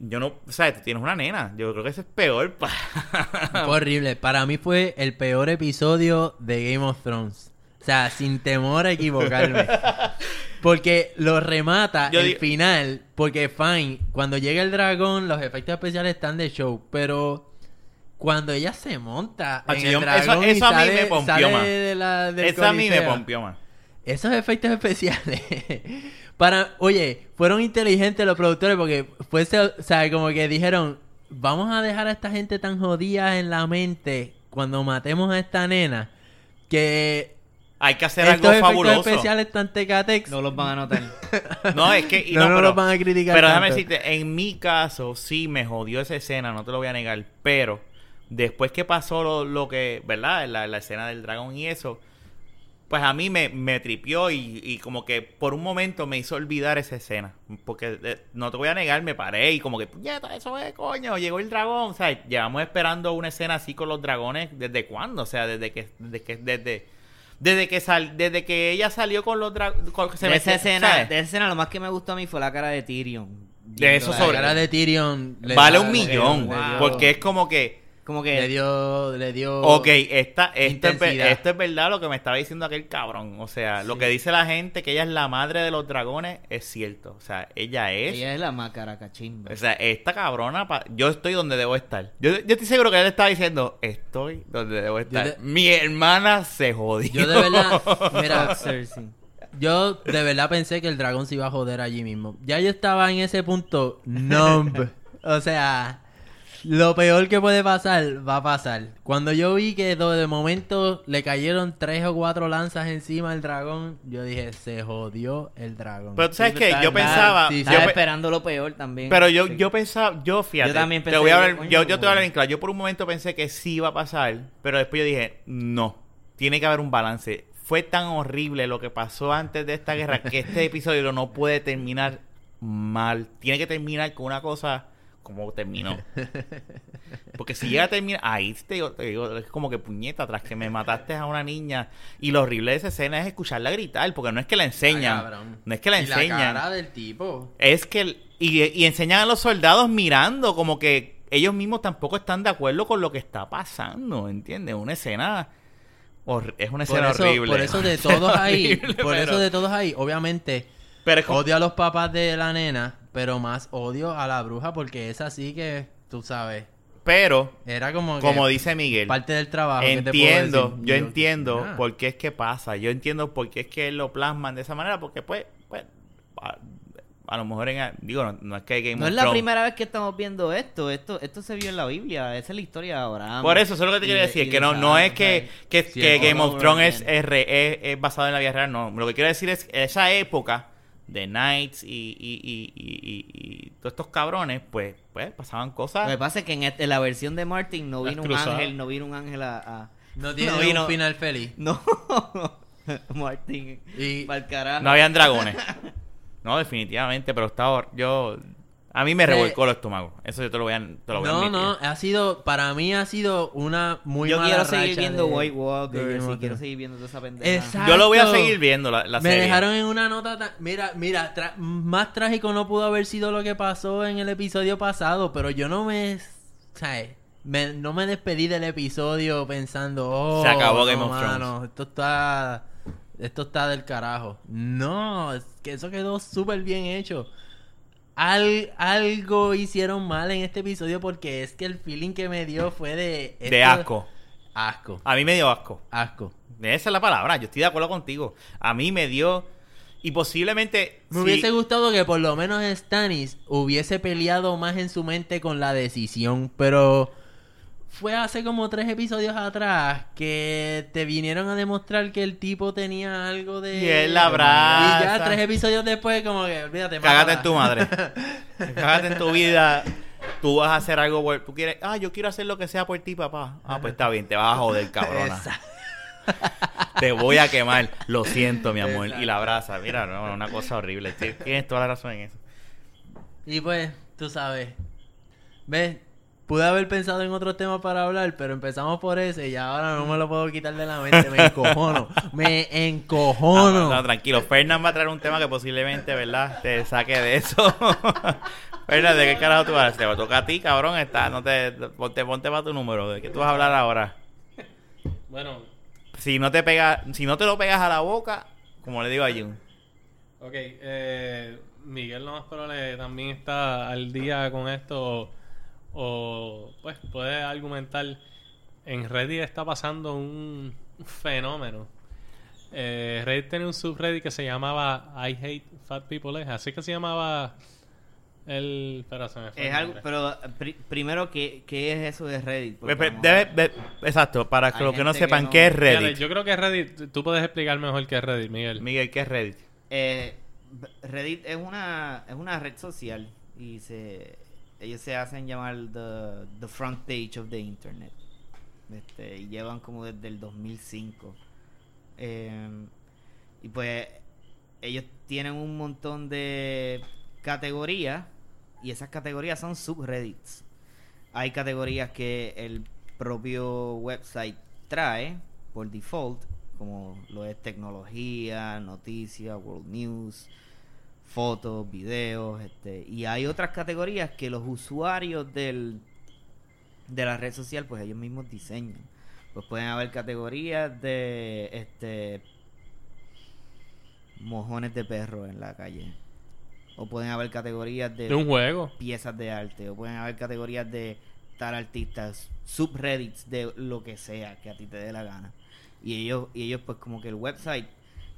yo no, o sea, tú tienes una nena, yo creo que eso es peor pa- Fue horrible. Para mí fue el peor episodio de Game of Thrones. O sea, sin temor a equivocarme. Porque lo remata Yo el digo- final. Porque, fine, cuando llega el dragón, los efectos especiales están de show. Pero cuando ella se monta en el eso- dragón eso y a mí sale, me pompió sale más. de la, del Eso a mí me pompió más. Esos efectos especiales. para, oye, fueron inteligentes los productores porque fuese, o sea, como que dijeron, vamos a dejar a esta gente tan jodida en la mente cuando matemos a esta nena que Hay que hacer estos algo efectos fabuloso. especiales tan tecatex. No los van a notar. No, es que. y No, no pero, los van a criticar Pero déjame tanto. decirte, en mi caso, sí me jodió esa escena, no te lo voy a negar. Pero después que pasó lo, lo que, ¿verdad? La, la escena del dragón y eso, pues a mí me, me tripió y, y como que por un momento me hizo olvidar esa escena. Porque eh, no te voy a negar, me paré y como que, puñeta, eso es, coño, llegó el dragón. O sea, llevamos esperando una escena así con los dragones, ¿desde cuándo? O sea, desde que, desde que, desde, desde que sal, desde que ella salió con los dragones. de esa escena, de esa escena lo más que me gustó a mí fue la cara de Tyrion. De eso La sobre- cara de Tyrion le vale da- un millón. Porque es como que, Como le que dio, le dio. ok, esta, esto, es, esto es verdad lo que me estaba diciendo aquel cabrón. O sea, lo que dice la gente, que ella es la madre de los dragones, es cierto. O sea, ella es. ella es la más caracachimba. O sea, esta cabrona, pa- yo estoy donde debo estar. Yo, yo estoy seguro que él estaba diciendo, estoy donde debo estar. de- Mi hermana se jodió. Yo de verdad, mira, Cersei. Yo de verdad pensé que el dragón se iba a joder allí mismo. Ya yo estaba en ese punto numb. O sea, Lo peor que puede pasar, va a pasar. Cuando yo vi que do- de momento le cayeron tres o cuatro lanzas encima al dragón, yo dije, se jodió el dragón. Pero tú sabes Sí, que yo pensaba... sí, yo Estaba pe- esperando lo peor también. Pero yo, Sí. yo pensaba, yo fíjate, Yo también te pensé, voy a yo, hablar, yo, yo te voy a hablar en claro. Yo por un momento pensé que sí iba a pasar, pero después yo dije, no, tiene que haber un balance. Fue tan horrible lo que pasó antes de esta guerra que este episodio no puede terminar mal. Tiene que terminar con una cosa como terminó. Porque si llega a terminar, ahí te digo, te digo, es como que puñeta, tras que me mataste a una niña. Y lo horrible de esa escena es escucharla gritar, porque no es que la enseñan. Ah, no es que la Y enseñan. La cara del tipo. Es que... el- Y, y enseñan a los soldados mirando como que ellos mismos tampoco están de acuerdo con lo que está pasando, ¿entiendes? Una escena... hor- es una Por escena eso, horrible. por eso de todos ahí, horrible, por pero- eso de todos ahí, obviamente, Pero es como- odio a los papás de la nena, pero más odio a la bruja porque es así que, tú sabes, pero, era como que como dice Miguel, parte del trabajo. ¿qué te entiendo, decir? yo Y entiendo nada. por qué es que pasa, yo entiendo por qué es que lo plasman de esa manera, porque pues, pues a, a lo mejor en, digo, no, no es que Game No of es la Thrones- primera vez que estamos viendo esto. Esto esto se vio en la Biblia. Esa es la historia de Abraham. Por eso, eso es lo que te quería de- decir, y que no, no es que, que, Sí, que Game of Thrones es, again. es, re- es- es basado en la vida real, no. Lo que quiero decir es que esa época de Knights y, y, y, y, y- y todos estos cabrones, pues, pues pasaban Lo cosas. que pasa es que en, este- en la versión de Martin no vino un ángel, no vino un ángel a... a- No tiene No vino- un final feliz. No, Martin. Y Pa'l carajo. No habían dragones. No, definitivamente, pero estaba yo a mí me revolcó el estómago. Eso yo te lo voy a, te lo voy a no, admitir. no, ha sido, para mí ha sido una muy Yo mala quiero seguir racha viendo de- White Walker. Sí, quiero Thrones. seguir viendo toda esa pendeja. Exacto. Yo lo voy a seguir viendo la, la Me serie. dejaron en una nota tan... Mira, mira, tra- más trágico no pudo haber sido lo que pasó en el episodio pasado, pero yo no me... ¿sabes? Me- no me despedí del episodio pensando, oh, Se acabó no, Game of mano, esto está... Esto está del carajo. No, es que eso quedó súper bien hecho. Al- algo hicieron mal en este episodio porque es que el feeling que me dio fue de... De asco. Asco. A mí me dio asco. Asco. Esa es la palabra. Yo estoy de acuerdo contigo. A mí me dio. Y posiblemente. Me hubiese gustado que por lo menos Stannis hubiese peleado más en su mente con la decisión, pero fue hace como tres episodios atrás que te vinieron a demostrar que el tipo tenía algo de... Y él la abraza. Y ya tres episodios después como que, olvídate. Cágate en tu madre. Cágate en tu vida. Tú vas a hacer algo por... Tú quieres... Ah, yo quiero hacer lo que sea por ti, papá. Ah, pues está bien. Te vas a joder, cabrona. Exacto. Te voy a quemar. Lo siento, mi amor. Exacto. Y la abraza. Mira, no, una cosa horrible. Tien- Tienes toda la razón en eso. Y pues, tú sabes. ¿Ves? Pude haber pensado en otros temas para hablar, pero empezamos por ese y ahora no me lo puedo quitar de la mente. Me encojono. Me encojono. no, tranquilo. Fernán va a traer un tema que posiblemente, ¿verdad? Te saque de eso. Fernán, ¿de qué carajo tú vas a hacer? Te toca a ti, cabrón. Está, no te, ponte, ponte para tu número. ¿De qué tú vas a hablar ahora? Bueno, Si no te pega, si no te lo pegas a la boca, como le digo a Jun. ok. Eh, Miguel lo más probable también está al día con esto. O, pues puede argumentar. En Reddit está pasando un fenómeno. Eh, Reddit tiene un subreddit que se llamaba I Hate Fat People. ¿eh? Así que se llamaba el... Espera, se me fue Es el algo, pero pri- primero, ¿qué, ¿qué es eso de Reddit? Debe- exacto, para Hay los que no que sepan no- qué es Reddit. yo creo que Reddit, tú puedes explicar mejor qué es Reddit, Miguel. Miguel, ¿qué es Reddit? Eh, Reddit es una, es una red social y se ellos se hacen llamar the, the front page of the internet. Este, y llevan como desde el 2005. Eh, y pues ellos tienen un montón de categorías y esas categorías son subreddits. Hay categorías que el propio website trae por default, como lo es tecnología, noticias, world news, fotos, videos, este, y hay otras categorías que los usuarios del de la red social, pues ellos mismos diseñan. Pues pueden haber categorías de este mojones de perro en la calle. O pueden haber categorías de De un juego. piezas de arte o pueden haber categorías de tal artistas, subreddits de lo que sea que a ti te dé la gana. Y ellos y ellos pues como que el website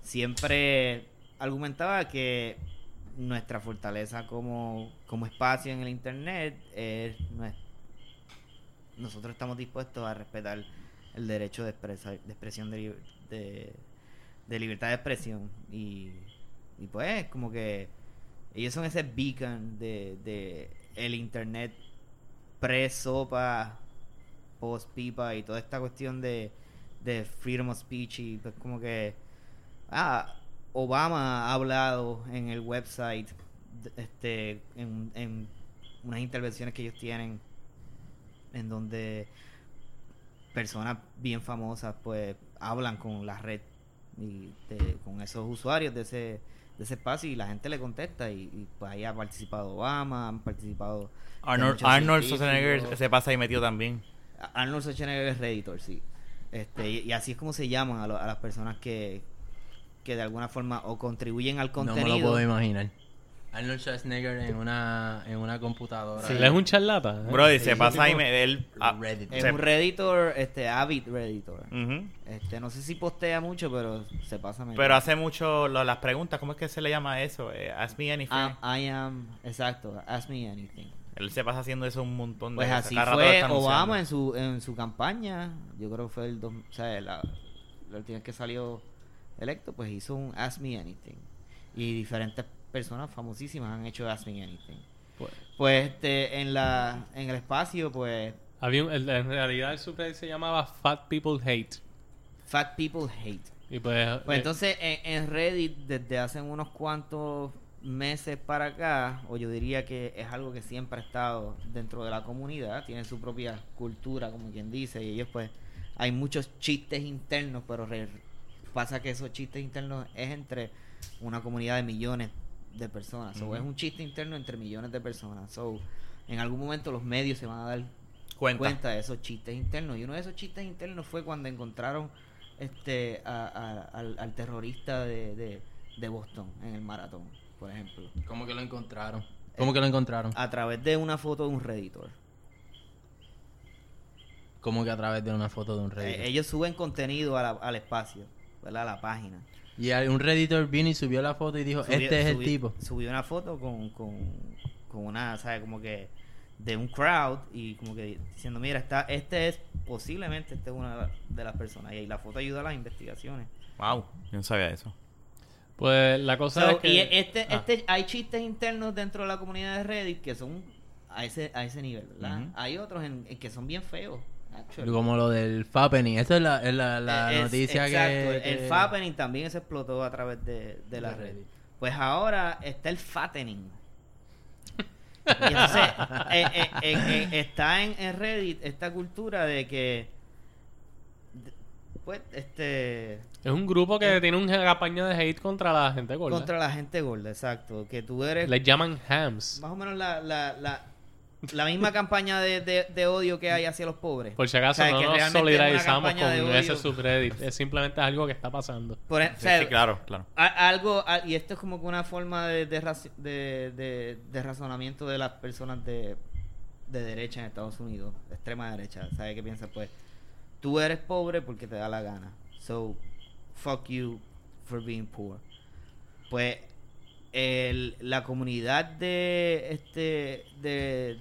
siempre argumentaba que nuestra fortaleza como, como espacio en el internet es nosotros estamos dispuestos a respetar el derecho de, expresión de, li- de, de libertad de expresión. Y, pues como que ellos son ese beacon de, de el internet pre-sopa, post-pipa y toda esta cuestión de, de freedom of speech y pues como que ah, Obama ha hablado en el website este en, en unas intervenciones que ellos tienen en donde personas bien famosas pues hablan con la red y de- con esos usuarios de ese de ese espacio y la gente le contesta y, y, pues ahí ha participado Obama han participado Arnold, Arnold. Schwarzenegger se pasa ahí metido también. Arnold Schwarzenegger es Redditor, sí. Este, y, y así es como se llaman a, lo- a las personas que, que de alguna forma o contribuyen al No contenido. me lo puedo imaginar. Arnold Schwarzenegger en una, en una computadora. Él es un charlata. ¿eh? Brody, sí, se pasa ahí. Él, ah, es un Redditor, este, avid Redditor. Este, no sé si postea mucho, pero se pasa medio. Pero hace mucho lo- las preguntas. ¿Cómo es que se le llama eso? Eh, ask me anything. Ah, I am, exacto, ask me anything. Él se pasa haciendo eso un montón de Pues así Cada fue. Obama en su, en su campaña. Yo creo que fue el. dos- o sea, la, la última vez que salió electo, pues hizo un Ask Me Anything. Y diferentes personas famosísimas han hecho Ask Me Anything. Pues- Pues este, en, la, en el espacio, pues. Había un- el- en realidad el subreddit se llamaba Fat People Hate. Fat People Hate. Y pues, Pues eh, entonces en, en Reddit, desde hace unos cuantos meses para acá, o yo diría que es algo que siempre ha estado dentro de la comunidad, tiene su propia cultura, como quien dice, y ellos pues, hay muchos chistes internos, pero re- pasa que esos chistes internos es entre una comunidad de millones de personas, o es un chiste interno entre millones de personas, so en algún momento los medios se van a dar Cuenta. cuenta de esos chistes internos. Y uno de esos chistes internos fue cuando encontraron este a- a- al, al terrorista de, de, de Boston en el maratón, por ejemplo. ¿Cómo que lo encontraron? ¿Cómo que lo encontraron? A través de una foto de un redditor. ¿Cómo que a través de una foto de un Eh, Reddit? ellos suben contenido a la- al espacio, la página. Y un Redditor vino y subió la foto y dijo, Subió- este es el tipo. Subió una foto con, con, con una, ¿sabes? Como que de un crowd y como que diciendo, mira, está, este es, posiblemente este es una de la- de las personas. Y ahí la foto ayuda a las investigaciones. Wow. Yo no sabía eso. pues la cosa So, es que... Y este, Ah. este, hay chistes internos dentro de la comunidad de Reddit que son a ese, a ese nivel, ¿verdad? Hay otros en, en que son bien feos. Actually. Como lo del Fappening. Esa es la, es la, la Eh, es- noticia exacto, que, El que- fappening también se explotó a través de, de la De red. Reddit. Pues ahora está el fattening. Y entonces eh, eh, eh, eh, está en, en Reddit esta cultura de que de- pues este Es un grupo que tiene una campaña de hate contra la gente gorda. contra la gente gorda, exacto, que tú eres Les llaman hams. más o menos la, la, la, misma campaña de, de, de odio que hay hacia los pobres. Por si acaso O sea, no que nos solidarizamos con ese subreddit. Es simplemente algo que está pasando. Por e- o Sí, sea, sí, claro, claro. a- algo, a- y esto es como que una forma de, de, raci- de, de- de razonamiento de las personas de, de derecha en Estados Unidos, de extrema derecha. ¿Sabes qué piensas? Pues tú eres pobre porque te da la gana. So, fuck you for being poor. Pues el, la comunidad de este de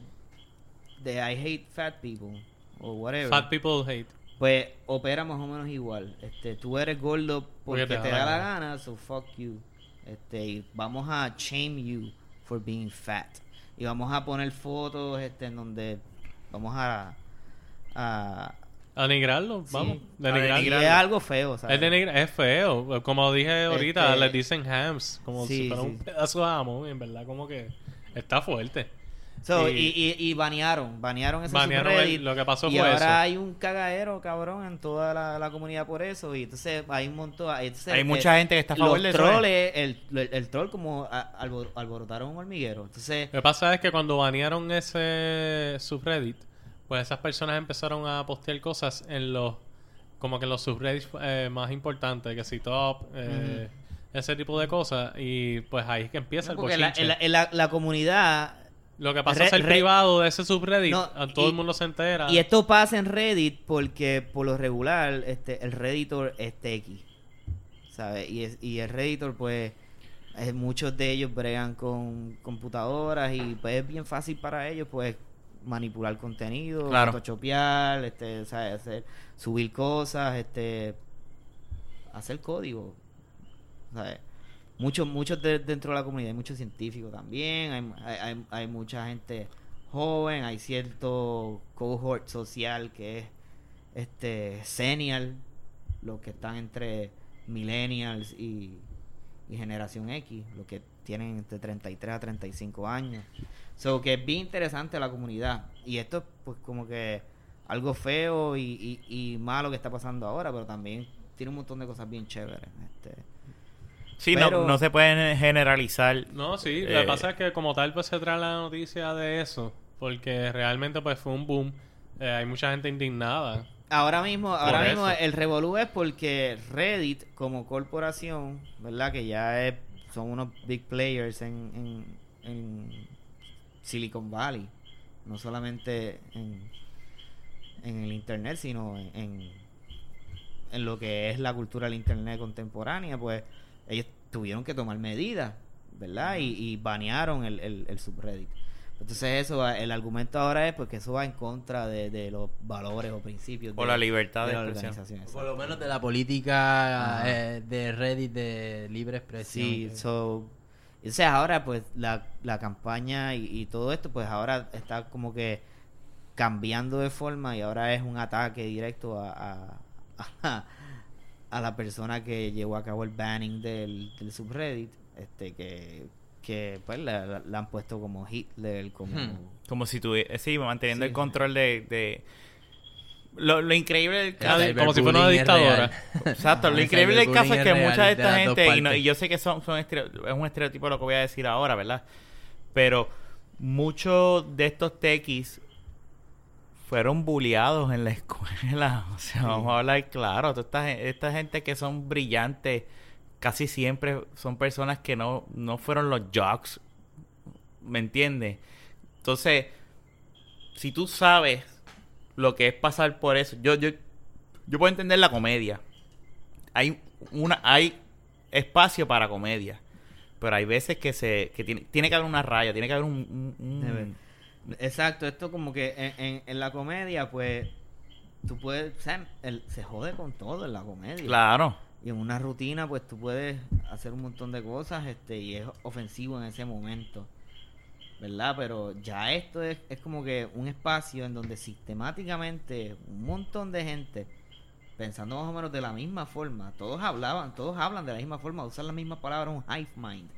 de I hate fat people o whatever Fat people hate. pues opera más o menos igual. Este, tú eres gordo porque, te, da la gana, so fuck you. Este, y vamos a shame you for being fat. Y vamos a poner fotos este en donde vamos a a A denigrarlo, vamos. sí, es algo feo, ¿sabes? Es, feo. Como dije ahorita, Este- les dicen hams. Como Sí, si fuera sí. un pedazo de jamón. En verdad, como que está fuerte. So, y- y, y, banearon, banearon ese Banearon subreddit. el- lo que pasó y fue ahora eso. hay un cagadero, cabrón, en toda la, la comunidad por eso. Y entonces hay un montón. entonces, Hay eh, mucha gente que está a favor los de eso. ¿eh? troles, el, el, el troll como albor- alborotaron un hormiguero. Entonces, Lo que pasa es que cuando banearon ese subreddit, pues esas personas empezaron a postear cosas en los como que en los subreddits eh, más importantes, que si top, eh, ese tipo de cosas, y pues ahí es que empieza el porque la, la- la comunidad. Lo que pasa es el privado de ese subreddit, No, a todo y- el mundo se entera. Y esto pasa en Reddit porque por lo regular este el Redditor es techie. ¿Sabes? Y, es- y el Redditor, pues. eh, muchos de ellos bregan con computadoras y pues es bien fácil para ellos, pues. manipular contenido, Claro. este, ¿sabes? Hacer, subir cosas, este, hacer código, ¿sabes? Muchos, muchos de- dentro de la comunidad, hay muchos científicos también, hay, hay, mucha gente joven, hay cierto cohort social que es este senior, los que están entre millennials y, y generación X, los que tienen entre 33 a 35 años. So que es bien interesante la comunidad. Y esto es pues como que algo feo y, y, y malo que está pasando ahora, pero también tiene un montón de cosas bien chéveres. Este, Sí, Pero- no, no se pueden generalizar. No, sí, lo Eh, que pasa es que como tal pues se trae la noticia de eso, porque realmente pues fue un boom, Eh, hay mucha gente indignada. Ahora mismo, ahora mismo el revolú es porque Reddit como corporación, ¿verdad? Que ya es, son unos big players en, en, en Silicon Valley, no solamente en, en el internet, sino en, en, en lo que es la cultura del internet contemporánea, pues ellos tuvieron que tomar medidas, ¿verdad? Y, y banearon el, el, el subreddit. Entonces eso, va- el argumento ahora es porque eso va en contra de, de los valores o principios O de, la libertad de la expresión. organización. Por lo menos de la política eh, de Reddit de libre expresión. Sí, que- so, o sea, ahora pues la, la campaña y, y todo esto pues ahora está como que cambiando de forma y ahora es un ataque directo a, a, a, a la persona que llevó a cabo el banning del, del subreddit, este que, que pues la, han puesto como Hitler, como... Hmm. Como si tuviera... Sí, manteniendo Sí. el control de... de- Lo, lo increíble del El caso... Como si fuera una dictadora. Exacto, lo increíble del caso es que muchas de esta gente, y, no- y yo sé que son, son estereo- es un estereotipo lo que voy a decir ahora, ¿verdad? Pero muchos de estos techies fueron bulleados en la escuela. O sea, vamos a hablar claro. Esta, gen- esta gente que son brillantes, casi siempre son personas que no, no fueron los jocks. ¿Me entiendes? Entonces, si tú sabes lo que es pasar por eso, yo, yo, yo puedo entender la comedia. Hay una, hay espacio para comedia. Pero hay veces que se, que tiene, tiene que haber una raya, tiene que haber un, un- un-. Exacto, esto como que en, en, en la comedia, pues, tú puedes, o sea, el- se jode con todo en la comedia. Claro. Y en una rutina, pues tú puedes hacer un montón de cosas, este, y es ofensivo en ese momento. ¿Verdad? Pero ya esto es, es como que un espacio en donde sistemáticamente un montón de gente, pensando más o menos de la misma forma, todos hablaban, todos hablan de la misma forma, usan las mismas palabras, un hive mind.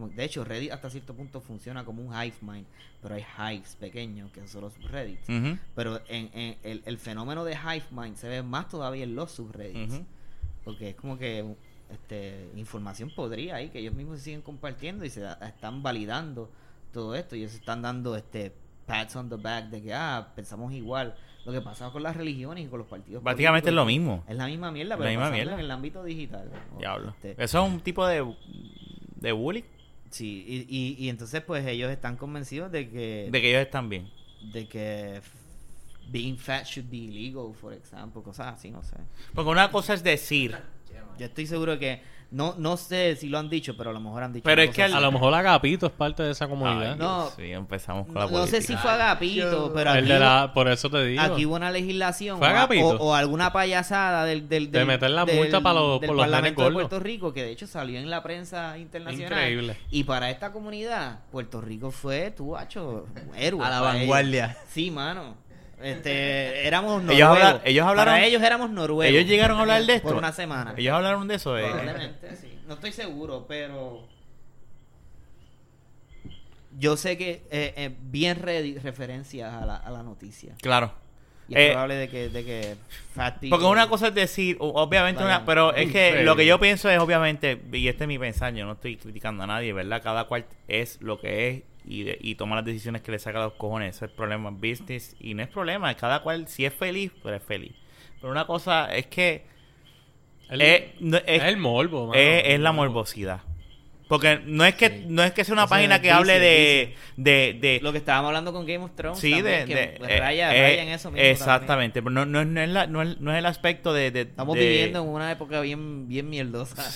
Como, de hecho, Reddit hasta cierto punto funciona como un hive mind, pero hay hives pequeños que son los subreddits. Ujú, Pero en, en el, el fenómeno de hive mind se ve más todavía en los subreddits. Porque es como que este, información podría ahí, que ellos mismos se siguen compartiendo y se da- están validando todo esto. Y ellos están dando este pats on the back de que, ah, pensamos igual. Lo que pasa con las religiones y con los partidos. Básicamente es lo mismo. Es la misma mierda, La pero misma pasando mierda. en el ámbito digital. Diablo. Este, Eso es un tipo de, de bullying. Sí, y, y, y entonces pues ellos están convencidos de que... De que ellos están bien. de que being fat should be illegal, por ejemplo, cosas así, no sé. Porque una cosa es decir. Yo estoy seguro que no no sé si lo han dicho, pero a lo mejor han dicho. Pero es que A lo mejor Agapito es parte de esa comunidad. Ay, No. Sí, empezamos con la No, no sé si fue Agapito, pero el aquí, de la, por eso te digo. aquí hubo una legislación ¿Fue o, Agapito? o- o alguna payasada del, del, De del- meter la del- multa pa' los- del por los Parlamento de. Puerto Rico, que de hecho salió en la prensa internacional. Increíble. Y para esta comunidad, Puerto Rico fue, tú, hacho, héroe. A la para vanguardia. ellos. Sí, mano. Este, éramos Ellos noruegos. ellos hablaron- Para ellos éramos noruegos. Ellos llegaron a hablar de esto. Por una semana. Ellos hablaron de eso. eh. Probablemente, sí. No estoy seguro, pero. Yo sé que eh, eh, bien ready referencias a la, a la noticia. Claro. Y es Eh, probable de que, de que Porque una cosa es decir, obviamente, una, pero es que Sí. lo que yo pienso es, obviamente, y este es mi pensar, yo no estoy criticando a nadie, ¿verdad? Cada cual es lo que es y, de- y toma las decisiones que le saca a los cojones. Eso es problema business y no es problema. Cada cual, si es feliz, pues es feliz. Pero una cosa es que El- eh, no- es, es el morbo, mano. es- es la morbosidad. Porque no es que Sí. no es que sea una página que hable de, de, de Lo que estábamos hablando con Game of Thrones. sí de, que de- eh, raya, eh, raya en eso mismo. exactamente pero no, no, no, es la- no, es, no es el aspecto de, de- Estamos de- viviendo en una época bien, bien mierdosa.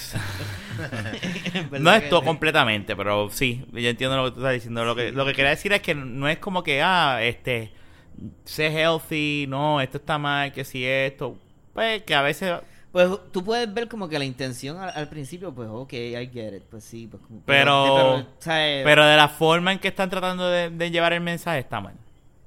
No es todo completamente pero sí yo entiendo lo que tú estás diciendo lo que lo que quería decir es que no es como que ah este sé healthy no esto está mal que si esto pues que a veces Pues tú puedes ver como que la intención al, al principio, pues ok, I get it. Pues sí, pues como- Pero- o sea, eh, pero de la forma en que están tratando de, de llevar el mensaje está mal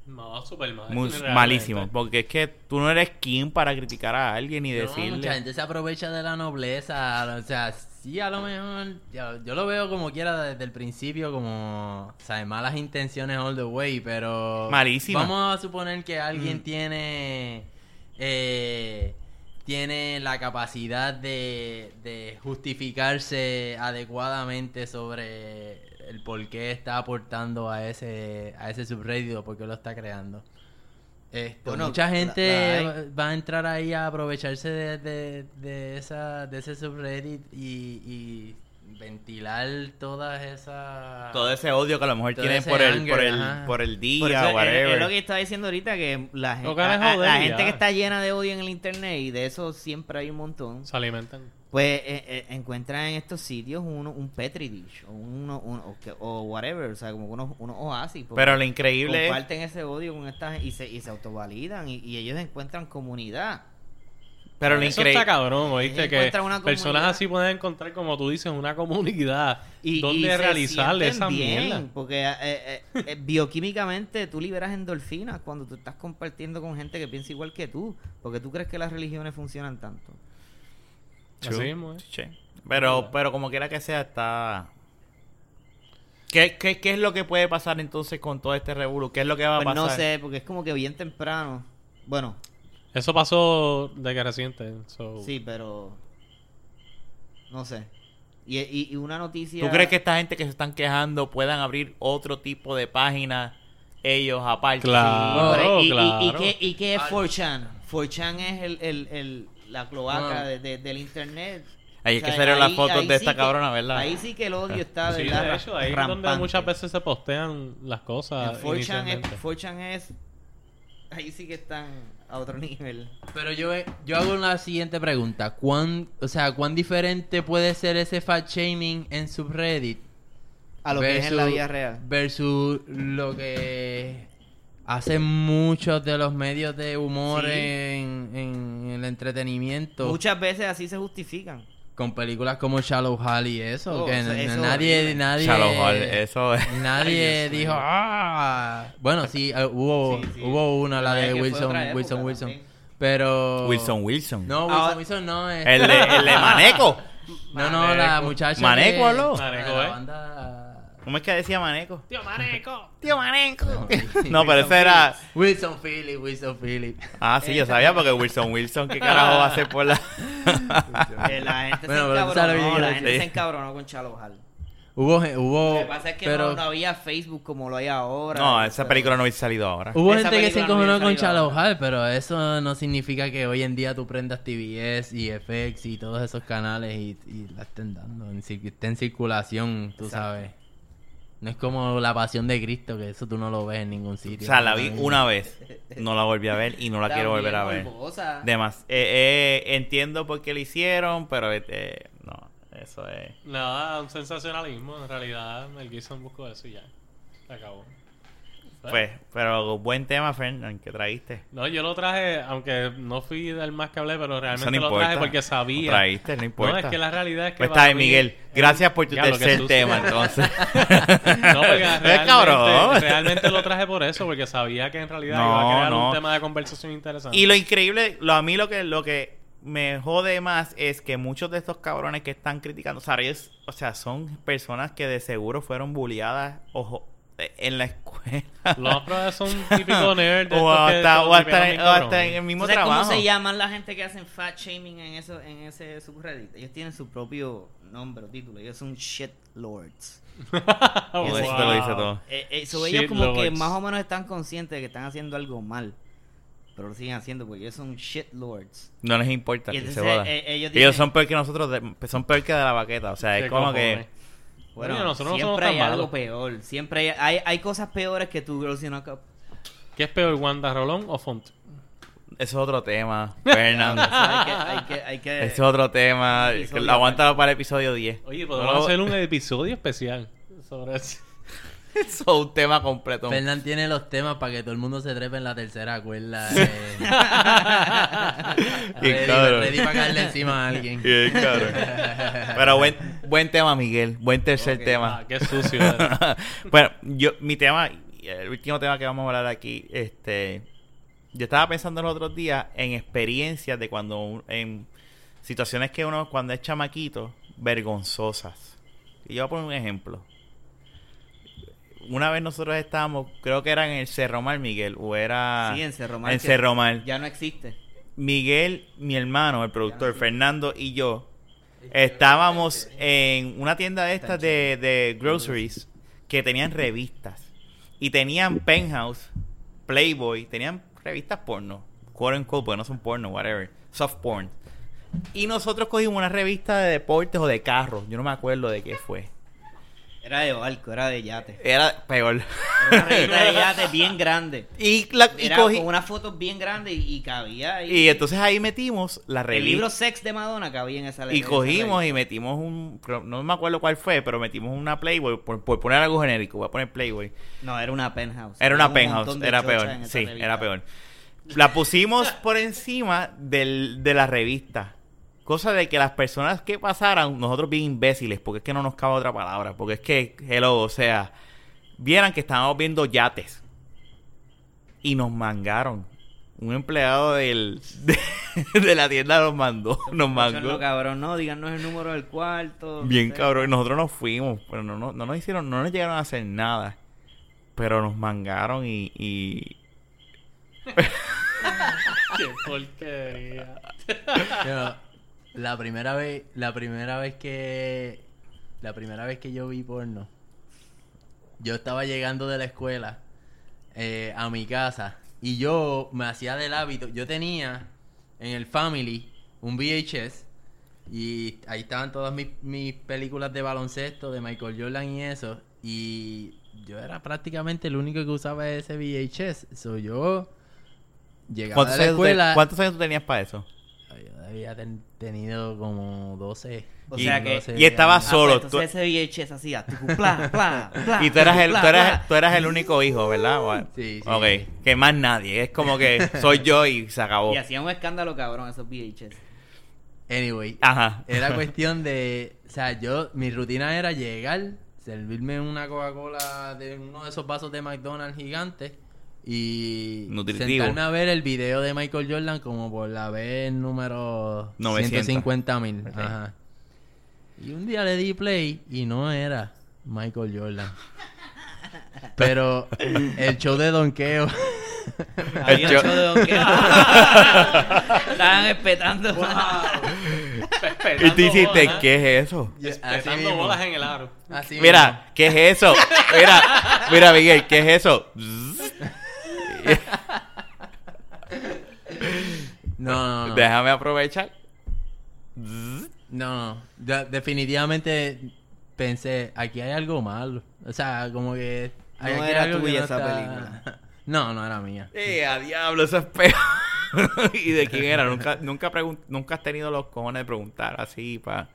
No, súper mal. Muy- malísimo porque es que tú no eres quien para criticar a alguien y No, decirle mucha gente se aprovecha de la nobleza. O sea, sí, a lo mejor. Yo, yo lo veo como quiera desde el principio, como. O sea, malas intenciones all the way, pero. Malísima. Vamos a suponer que alguien tiene. eh, tiene la capacidad de, de justificarse adecuadamente sobre el por qué está aportando a ese a ese subreddit o por qué lo está creando. Esto, Bueno, mucha gente la va- va a entrar ahí a aprovecharse de, de, de esa, de ese subreddit y, y ventilar todas esas... todo ese odio que a lo mejor tienen por el anger, por el ajá. por el por eso día es- es, whatever lo que estaba diciendo ahorita, que la, gen- Lo que a- joder, la gente que está llena de odio en el internet, y de eso siempre hay un montón, Se alimentan. pues eh, eh, encuentran en estos sitios uno, un petri dish o, uno, un- o, que- o whatever, o sea, como unos, unos oasis. pero lo increíble es comparten ese odio con esta gen- y se, y se autovalidan y, y ellos encuentran comunidad. Pero lo Eso increíble está cabrón, oíste, que personas así pueden encontrar, como tú dices, una comunidad Y, donde y realizarle esa bien, mierda. Porque eh, eh, eh, bioquímicamente tú liberas endorfinas cuando tú estás compartiendo con gente que piensa igual que tú. Porque tú crees que las religiones funcionan tanto. Así mismo, ¿eh? Pero pero como quiera que sea está ¿Qué, qué, qué es lo que puede pasar entonces con todo este revuelo? ¿Qué es lo que va a Pues pasar? no sé, porque es como que bien temprano. Bueno, Eso pasó de que reciente. so- sí, pero... No sé. Y, y- y una noticia... ¿Tú crees que esta gente que se están quejando puedan abrir otro tipo de página ellos aparte? Claro. Pero, y, y- claro. y qué, y qué es 4chan? 4chan es el, el, el- la cloaca Ah. de- de- del internet. Ahí es O que sea, salieron las fotos de sí esta que- cabrona, ¿verdad? Ahí sí que el odio está Sí, ¿verdad? de hecho, ahí es donde muchas veces se postean las cosas. En 4chan es, inicialmente. 4chan es... Ahí sí que están a otro nivel. Pero yo, yo hago la siguiente pregunta. ¿Cuán, o sea, ¿cuán diferente puede ser ese fat shaming en subreddit A lo que es en la vida real. versus lo que hacen muchos de los medios de humor Sí. en, en el entretenimiento Muchas veces así se justifican. Con películas como Shallow Hal y eso, Oh, que eso- n- eso nadie nadie Shallow Hall, eso es. nadie Ay, dijo ah bueno sí eh, hubo Sí, sí. hubo una la de Wilson Wilson Wilson también. pero Wilson Wilson. no Wilson Ah, Wilson no es El de, el de Maneco. no no la muchacha Maneco que- habló. Maneco, la ¿eh? banda- ¿Cómo es que decía Maneco? Tío Maneco. Tío Maneco. No. No, pero ese era... Wilson Phillips Wilson Phillips Ah, sí, yo sabía porque Wilson Wilson, ¿qué carajo va a hacer por la...? La gente Bueno, se encabronó, la gente Sí. se encabronó con Chalo Hall. Hubo, hubo, Lo que pasa es que pero no, no había Facebook como lo hay ahora. No, esa película no hubiese salido ahora. hubo Esa gente que se no encojonó hubiera con. Hal, pero eso no significa que hoy en día tú prendas TBS y FX y todos esos canales y, y la estén dando, en, cir- esté en circulación, tú Exacto. sabes. No es como la pasión de Cristo, que eso tú no lo ves en ningún O sitio. sea, la vi una vez, no la volví a ver y no la quiero volver a ver. Demás. Eh, eh, entiendo por qué lo hicieron, pero eh, no, eso es... Nada, un sensacionalismo. En realidad, el Gibson buscó eso y ya. Se acabó. Pues, pero buen tema, Fernand, que trajiste. No, yo lo traje, aunque no fui del más que hablé, pero realmente no lo importa. traje porque sabía. Lo trajiste, no importa. No, es que la realidad es que. Pues está bien, Miguel. Gracias por tu Ya, tercer tema, entonces. No, porque realmente, cabrón. realmente lo traje por eso, porque sabía que en realidad No, iba a crear no. un tema de conversación interesante. Y lo increíble, lo, a mí lo que, lo que me jode más es que muchos de estos cabrones que están criticando, o sea, ellos- o sea, son personas que de seguro fueron bulliadas ojo, en la escuela. Los probables son típicos nerds. de o hasta, o hasta, bien o hasta en el mismo ¿Tú sabes trabajo. ¿Cómo se llaman la gente que hacen fat shaming en, eso, en ese subreddit? Ellos tienen su propio nombre o título. Ellos son shit lords. Oh, Eso te wow. lo dice todo. Eh, eh, so ellos como que más o menos están conscientes de que están haciendo algo mal. Pero lo siguen haciendo porque ellos son shit lords. No les importa Y que se eh, ellos son peor que nosotros, de- son peor que de la baqueta. O sea, es como cojones. que... Bueno, Oye, nosotros no somos siempre tan hay algo malos. peor. Siempre hay, hay, hay cosas peores que tu Girls in a Cup. ¿Qué es peor, Wanda Rolón o Font? Eso es otro tema, Fernando. Eso hay que, hay que, hay que... Ese es otro tema. aguántalo para el episodio 10. Oye, No podemos lo- hacer un episodio especial sobre eso. Eso es un tema completo. Fernán tiene los temas para que todo el mundo se trepe en la tercera cuerda. eh. Ready, cabrón. ready para caerle encima a alguien. Bien, cabrón. Pero buen, buen tema, Miguel. Buen tercer tema. Ah, qué sucio. bueno, yo, mi tema, el último tema que vamos a hablar aquí, este, yo estaba pensando los otros días en experiencias de cuando, en situaciones que uno cuando es chamaquito, vergonzosas. Y yo voy a poner un ejemplo. Una vez nosotros estábamos, creo que era en el Cerro Mar, Miguel, o era Sí, en Cerro Mar, en Cerro Mar. Ya no existe. Miguel, mi hermano, el productor, Fernando y yo estábamos en una tienda de estas de, de groceries que tenían revistas y tenían Penthouse, Playboy, tenían revistas porno, quote unquote, porque no son porno, whatever, soft porn. Y nosotros cogimos una revista de deportes o de carros, yo no me acuerdo de qué fue. Era de barco, era de yate. Era peor. Era una revista de yate bien grande. y, la, y, Era cogí- con unas fotos bien grandes y, y cabía ahí. y entonces ahí metimos la el revista. libro Sex de Madonna cabía en esa Y cogimos y metimos un. No me acuerdo cuál fue, pero metimos una Playboy. Por, por poner algo genérico, voy a poner Playboy. No, era una penthouse. Era una un penthouse, era peor. Sí, revista. era peor. La pusimos por encima del, de la revista. Cosa de que las personas que pasaran, nosotros bien imbéciles, porque es que no nos cabe otra palabra. Porque es que, hello, o sea, vieran que estábamos viendo yates. Y nos mangaron. Un empleado del, de, de la tienda nos mandó. Nos mangó. cabrón, no, díganos el número del cuarto. Bien no sé. cabrón, nosotros nos fuimos, pero no, no, no nos hicieron, no nos llegaron a hacer nada. Pero nos mangaron y, y Qué porquería. La primera vez, la primera vez que la primera vez que yo vi porno, yo estaba llegando de la escuela eh, a mi casa y yo me hacía del hábito, yo tenía en el Family un VHS y ahí estaban todas mis, mis películas de baloncesto de Michael Jordan y eso y yo era prácticamente el único que usaba ese VHS, so yo llegaba ¿cuántos, de la te- escuela cuántos años tú tenías para eso? Yo había ten- tenido como 12. O Y- sea que. doce y estaba Ah, solo. pues tú- entonces ese VHS hacía. tipo, pla, pla, pla, y tú eras, el, tú, eras, tú eras el único hijo, ¿verdad? Sí, sí. Ok, que más nadie. Es como que soy yo y se acabó. Y hacían un escándalo cabrón esos VHS. Anyway, Ajá. era cuestión de. O sea, yo. Mi rutina era llegar, servirme una Coca-Cola de uno de esos vasos de McDonald's gigantes y. Nutritivo. Sentarme a ver el video de Michael Jordan como por la vez número 900. 150 mil. Ajá. Y un día le di play y no era Michael Jordan. Pero el show de Donkeo. Había un show- show de donkeo. Estaban espetando. Y tú hiciste, ¿qué es eso? Así Petando mismo. bolas en el aro. Así Mira, ¿qué es eso? Mira, mira, Miguel, ¿qué es eso? No, no, no. Déjame aprovechar. No, definitivamente pensé, aquí hay algo malo. O sea, como que... hay No aquí era tuya no esa está- película. No, no era mía. Eh, a diablo, eso es peor. ¿Y de quién era? Nunca, nunca, pregun- nunca has tenido los cojones de preguntar así, pa.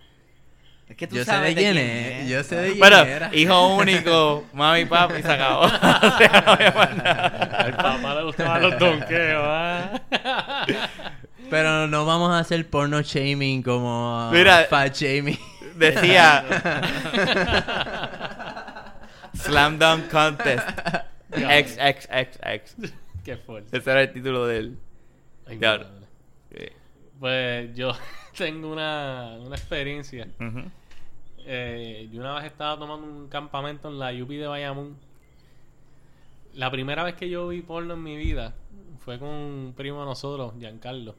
Es que tú Yo sé sabes de quién es. Yo sé de quién Bueno, era. hijo único, mami, papi, se acabó. O sea, no había más nada. Al papá le gustaban los donkeos, ¿ah? Pero no vamos a hacer porno shaming como Mira. fat shaming. Decía Slam Dunk Contest. X, X, X, X. Qué fuerte. Ese era el título del. Ay, Ya. madre. Pues yo tengo una, una experiencia. Ujú. Eh, yo una vez estaba tomando un campamento en la UP de Bayamón. La primera vez que yo vi porno en mi vida fue con un primo de nosotros, Giancarlo.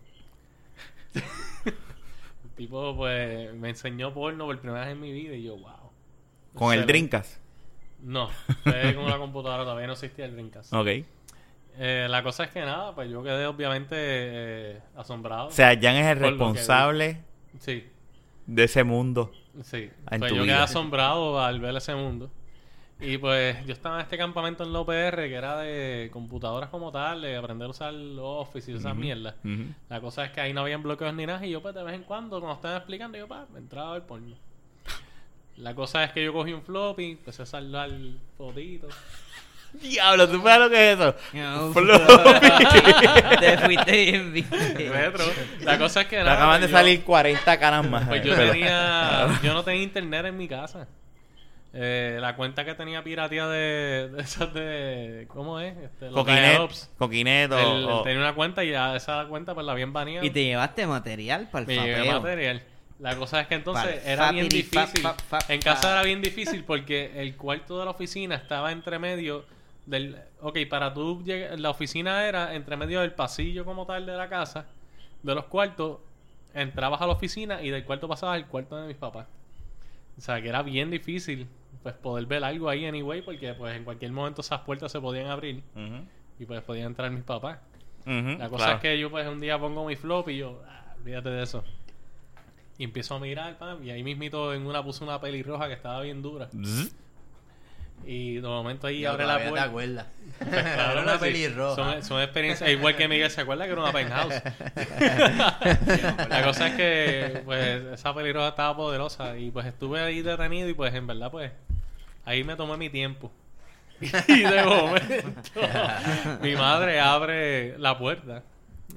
el tipo, pues, me enseñó porno por primera vez en mi vida y yo, wow. Con el Drinkas. No, fue con la computadora, todavía no existía el Dreamcast. Ok. Eh, la cosa es que nada, pues yo quedé obviamente eh, asombrado. O sea, Jan es el responsable Sí. de ese mundo. Sí, en pues tu yo quedé asombrado al ver ese mundo. Y pues yo estaba en este campamento en la OPR que era de computadoras como tal, de aprender a usar Office y esas mierdas. Ujú. La cosa es que ahí no habían bloqueos ni nada y yo pues de vez en cuando cuando estaban explicando yo pa, me entraba ver porno. La cosa es que yo cogí un floppy, empecé a salvar fotitos. Diablo, ¿tú sabes lo que es eso? No, Floppy. Te fuiste bien, bien. Retro. La cosa es que nada, acaban de yo- salir 40 caras más. Pues yo Pero- tenía. Yo no tenía internet en mi casa. Eh, la cuenta que tenía pirateada de, de esas de. ¿Cómo es? Este, Coquinet, o- tenía una cuenta y esa cuenta pues la habían baneado. Y te llevaste material para el Me llevé material. La cosa es que entonces era bien difícil. en casa era bien difícil porque el cuarto de la oficina estaba entre medio del. Ok, para tú llegar. La oficina era entre medio del pasillo como tal de la casa, de los cuartos. Entrabas a la oficina y del cuarto pasabas al cuarto de mis papás. O sea, que era bien difícil pues poder ver algo ahí anyway porque pues en cualquier momento esas puertas se podían abrir y pues podían entrar mis papás. La cosa claro. es que yo pues un día pongo mi flop y yo, ah, olvídate de eso. Y empiezo a mirar, pam, y ahí mismito en una puse una pelirroja que estaba bien dura. Bzz. Y de momento ahí Ya, abre la te puerta. acuerdas. Pues, claro, Era una sí. pelirroja. Son, son experiencias, igual que Miguel se acuerda que era una penthouse. la cosa es que pues esa pelirroja estaba poderosa y pues estuve ahí detenido y pues en verdad pues ahí me tomé mi tiempo. y de momento mi madre abre la puerta.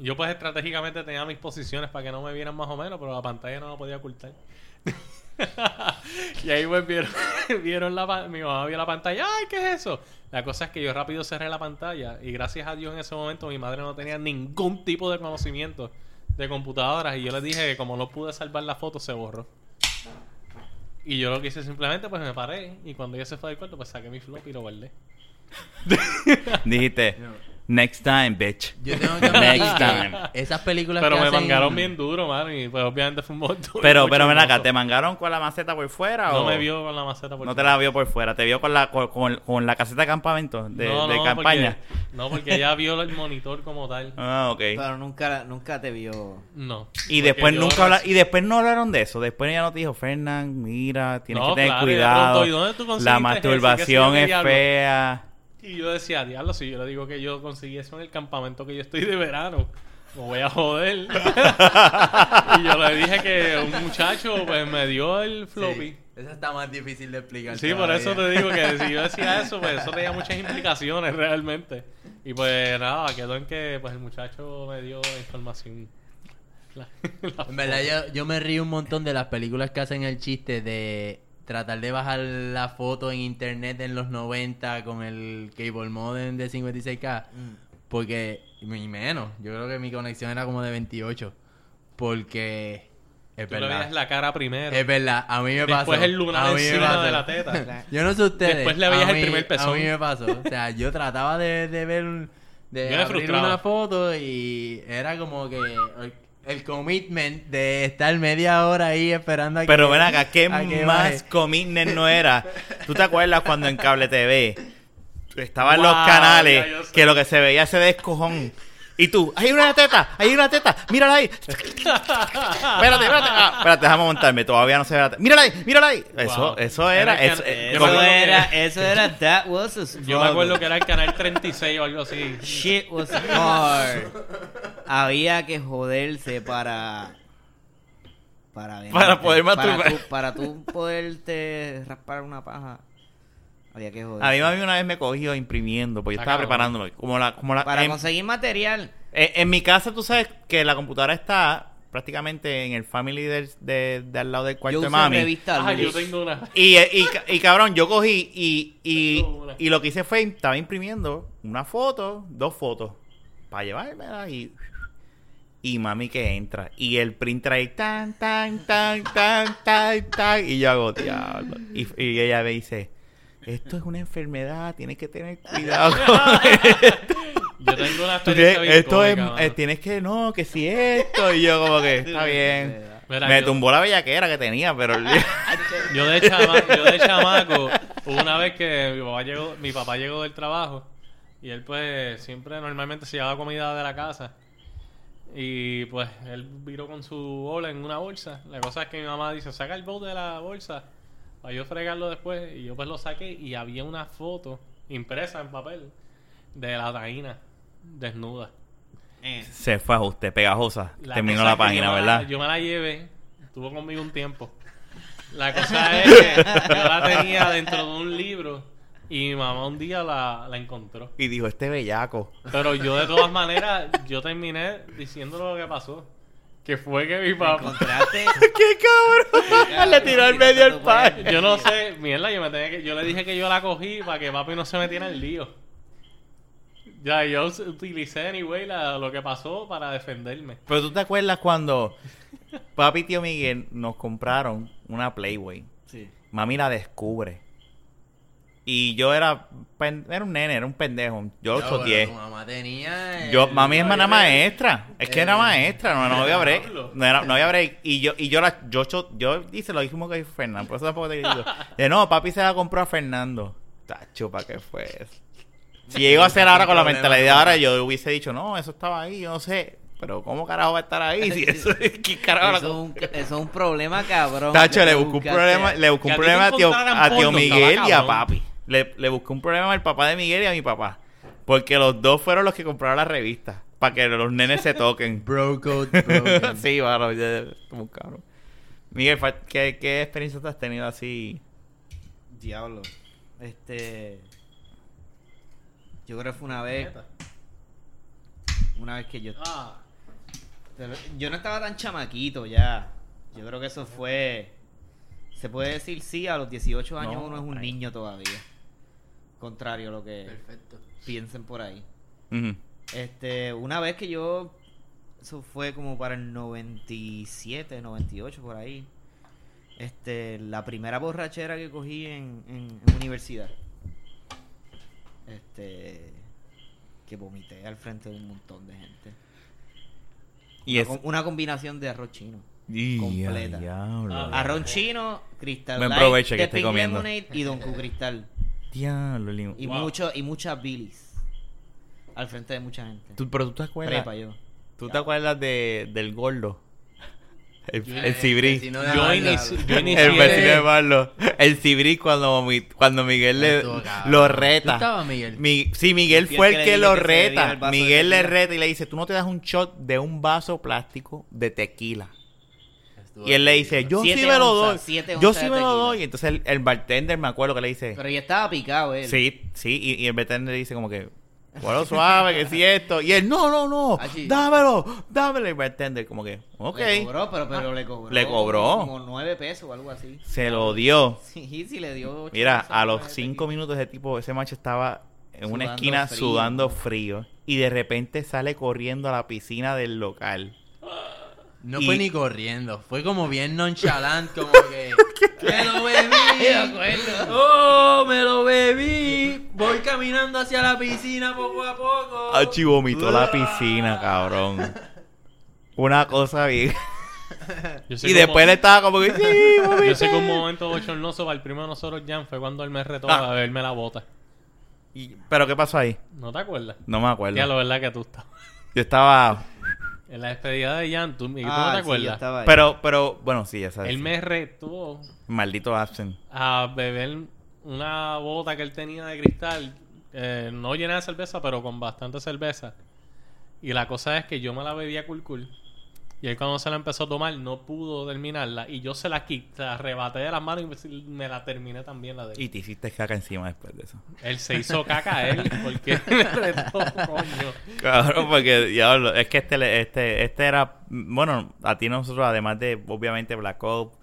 Yo pues estratégicamente tenía mis posiciones para que no me vieran más o menos, pero la pantalla no la podía ocultar. y ahí pues vieron, vieron la mi mamá vio la pantalla, ¡ay, qué es eso! La cosa es que yo rápido cerré la pantalla y gracias a Dios en ese momento mi madre no tenía ningún tipo de conocimiento de computadoras y yo le dije que como no pude salvar la foto se borró. Y yo lo que hice simplemente pues me paré y cuando ella se fue del cuarto pues saqué mi flop y lo guardé. Dijiste, next time, bitch. Yo tengo que Next time. esas películas Pero que me hacen- mangaron bien duro, mano, y pues obviamente fue un montón. Pero, pero ven acá, ¿te mangaron con la maceta por fuera No o...? me vio con la maceta por No te la vio por fuera, te vio con la, con, con- con la caseta de campamento, de, No, de no, campaña. porque- no, porque ella vio el monitor como tal. Ah, ok. Pero nunca, nunca te vio. No. Y después nunca habla- y después no hablaron de eso. Después ella no te dijo, Fernán, mira, tienes No, que tener claro, cuidado. pronto, ¿y dónde tú conseguiste la masturbación es diablo? fea. Y yo decía, diablo, si yo le digo que yo conseguí eso en el campamento que yo estoy de verano, me voy a joder. y yo le dije que un muchacho pues me dio el floppy. Sí, Eso está más difícil de explicar. Sí, por eso te digo que si yo decía eso, pues eso tenía muchas implicaciones realmente. Y pues nada, quedó en que pues el muchacho me dio la información. La- la En verdad, yo, yo me río un montón de las películas que hacen el chiste de tratar de bajar la foto en internet en los 90 con el cable modem de 56K. Porque, y menos, yo creo que mi conexión era como de 28. Porque, es Tú le verdad. veías la cara primero. Es verdad, a mí me pasó. Después el lunar encima de la teta. yo no sé ustedes. Después le veías a el primer pezón. A mí me pasó. O sea, yo trataba de, de ver, un- de Yo abrir una foto y era como que el, commitment de estar media hora ahí esperando a que Pero ven acá, ¿qué que más commitment no era? ¿Tú te acuerdas cuando en Cable TV estaban los Wow, canales ya yo sé. que lo que se veía ese descojón? Y tú, hay una teta, hay una teta, mírala ahí. espérate, espérate, ah, espérate, déjame montarme, todavía no se ve la teta. Mírala ahí, mírala ahí. Eso, Wow. eso Era eso, can- yo me Eso como- acuerdo era, eso era That Was a Yo me acuerdo que era el canal 36 o algo así. Shit was hard. Había que joderse para. Para, Para poder para masturbar. tú, para tú poderte raspar una paja. Había que joderse. A mí mami una vez me cogió imprimiendo, porque yo estaba cabrón. preparándome. Como la, como la, Para en, conseguir material. en- en mi casa, tú sabes que la computadora está prácticamente en el family del- de, de al lado del cuarto Yo de mami. revista Ah, yo tengo una. Y, y, y cabrón, yo cogí y, y, y lo que hice fue, estaba imprimiendo una foto, dos fotos, para llevármela y... Y mami que entra. Y el printer ahí, tan, tan, tan, tan, tan, tan. Y yo hago, diablo. Y, y ella me dice, esto es una enfermedad, tienes que tener cuidado con esto. Yo tengo una Tú experiencia tienes- bien esto es, cómica, eh, tienes que, no, que si esto. Y yo como que, está bien. Mira, me yo- tumbó la bellaquera que tenía, pero... Yo de, chama- yo de chamaco, hubo una vez que mi papá llegó, mi papá llegó del trabajo y él pues siempre normalmente se llevaba comida de la casa. Y pues él viró con su bola en una bolsa. La cosa es que mi mamá dice, saca el bowl de la bolsa para yo fregarlo después. Y yo pues lo saqué y había una foto impresa en papel de la taína desnuda. Eh, Se fue a ajuste, pegajosa. La Terminó la página, yo me ¿verdad? yo me la llevé, estuvo conmigo un tiempo. La cosa es que yo la tenía dentro de un libro y mi mamá un día la, la encontró. Y dijo, este bellaco. Pero yo de todas maneras, yo terminé diciendo lo que pasó. Que fue que mi papá... encontraste. ¡Qué cabrón! Le tiró al medio el pan. Yo no sé, mierda, yo me tenía que, yo le dije que yo la cogí para que papi no se metiera en lío. Ya, yo utilicé anyway la- lo que pasó para defenderme. Pero tú te acuerdas cuando papi y tío Miguel nos compraron una Playboy. Sí. Mami la descubre. Y yo era, era un nene, era un pendejo. Yo lo choteé. Mamá tenía. Yo, el- mami es no, yo- maestra. Es que era maestra, no, no había break. No, era- no había break. Y yo, y yo la, yo, cho- yo hice lo mismo que Fernando. Por eso tampoco te digo. De no, papi se la compró a Fernando. Tacho, ¿para qué fue eso? Si yo iba a hacer ahora con la mentalidad ahora, yo hubiese dicho, no, eso estaba ahí, yo no sé. Pero ¿cómo carajo va a estar ahí? Si eso ¿Qué carajo? Eso es, un, eso es un problema, cabrón. Tacho, le busqué un problema, le Que un problema a tío, a tío Miguel y a papi. Le, le busqué un problema al papá de Miguel y a mi papá. Porque los dos fueron los que compraron la revista. Para que los nenes se toquen. Bro code broken. sí, bueno, ya- como un cabrón. Miguel, ¿qué, ¿qué experiencia te has tenido así? Diablo. Este. Yo creo que fue una vez. Una vez que yo. Ah, Yo no estaba tan chamaquito ya. Yo creo que eso fue. Se puede decir sí, a los 18 años No, uno es un niño todavía. Contrario a lo que Perfecto. piensen por ahí. Este, una vez que yo. Eso fue como para el 97, 98, por ahí. Este, la primera borrachera que cogí en, en, en universidad. Este. Que vomité al frente de un montón de gente. Y Una, es... una combinación de arroz chino. Y completa. diablo. Arroz chino, cristal. Buen Light, provecho que de estoy comiendo. Lemonade y Don Q Cristal. Diablo, Limo. Y Wow. mucho, y muchas bilis. Al frente de mucha gente. Tú- pero tú te acuerdas... Prepa yo. ¿Tú te acuerdas de, del gordo? El, el cibrí. Yo El vecino de Marlo. El cibrí cuando, mi- cuando Miguel le, lo ¿Tú reta. estabas, Miguel? Mi, sí, Miguel fue el que que lo que reta. Miguel le reta y le dice, tú no te das un shot de un vaso plástico de tequila. Y él le dice, yo Siete sí me lo doy. Yo sí me lo doy. Y entonces el, el bartender me acuerdo que le dice, Pero ya estaba picado él. sí, sí. Y, y el bartender dice como que, bueno, suave, que si esto. Y él, no, no, no, Allí. dámelo, dámelo. Y el bartender como que, ok. Le cobró, pero, pero le cobró. Le cobró. Como nueve pesos o algo así. Se lo dio. Sí, sí, le dio. ocho Mira, pesos a los cinco tequila. minutos ese tipo, ese macho estaba en una esquina frío. sudando frío. Y de repente sale corriendo a la piscina del local. No Y- fue ni corriendo, fue como bien nonchalant, como que. ¡Me lo bebí! ¡Oh, me lo bebí! Voy caminando hacia la piscina poco a poco. Achi vomitó la piscina, cabrón. Una cosa bien. yo sé Y cómo- después le estaba como que, sí, vomité". Yo sé que un momento bochornoso para el primo de nosotros, Jan, fue cuando él me retó Ah. a beberme la bota. Y- Pero ¿qué pasó ahí? ¿No te acuerdas? No me acuerdo. Ya, lo verdad que tú estabas. Yo estaba... En la despedida de Jan, tú, y tú Ah, no te acuerdas. estaba ahí. Pero, pero, bueno, sí, ya sabes. él me retó Maldito absent. a beber una bota que él tenía de cristal, eh, no llena de cerveza, pero con bastante cerveza. Y la cosa es que yo me la bebía cool cool. Y él cuando se la empezó a tomar no pudo terminarla. Y yo se la quité, la arrebaté de las manos y me la terminé también la de él. Y te hiciste caca encima después de eso. Él se hizo caca a él porque me retó, coño. Cabrón, porque diablo, es que este, le- este, este era, bueno, a ti nosotros, además de, obviamente, Black Ops,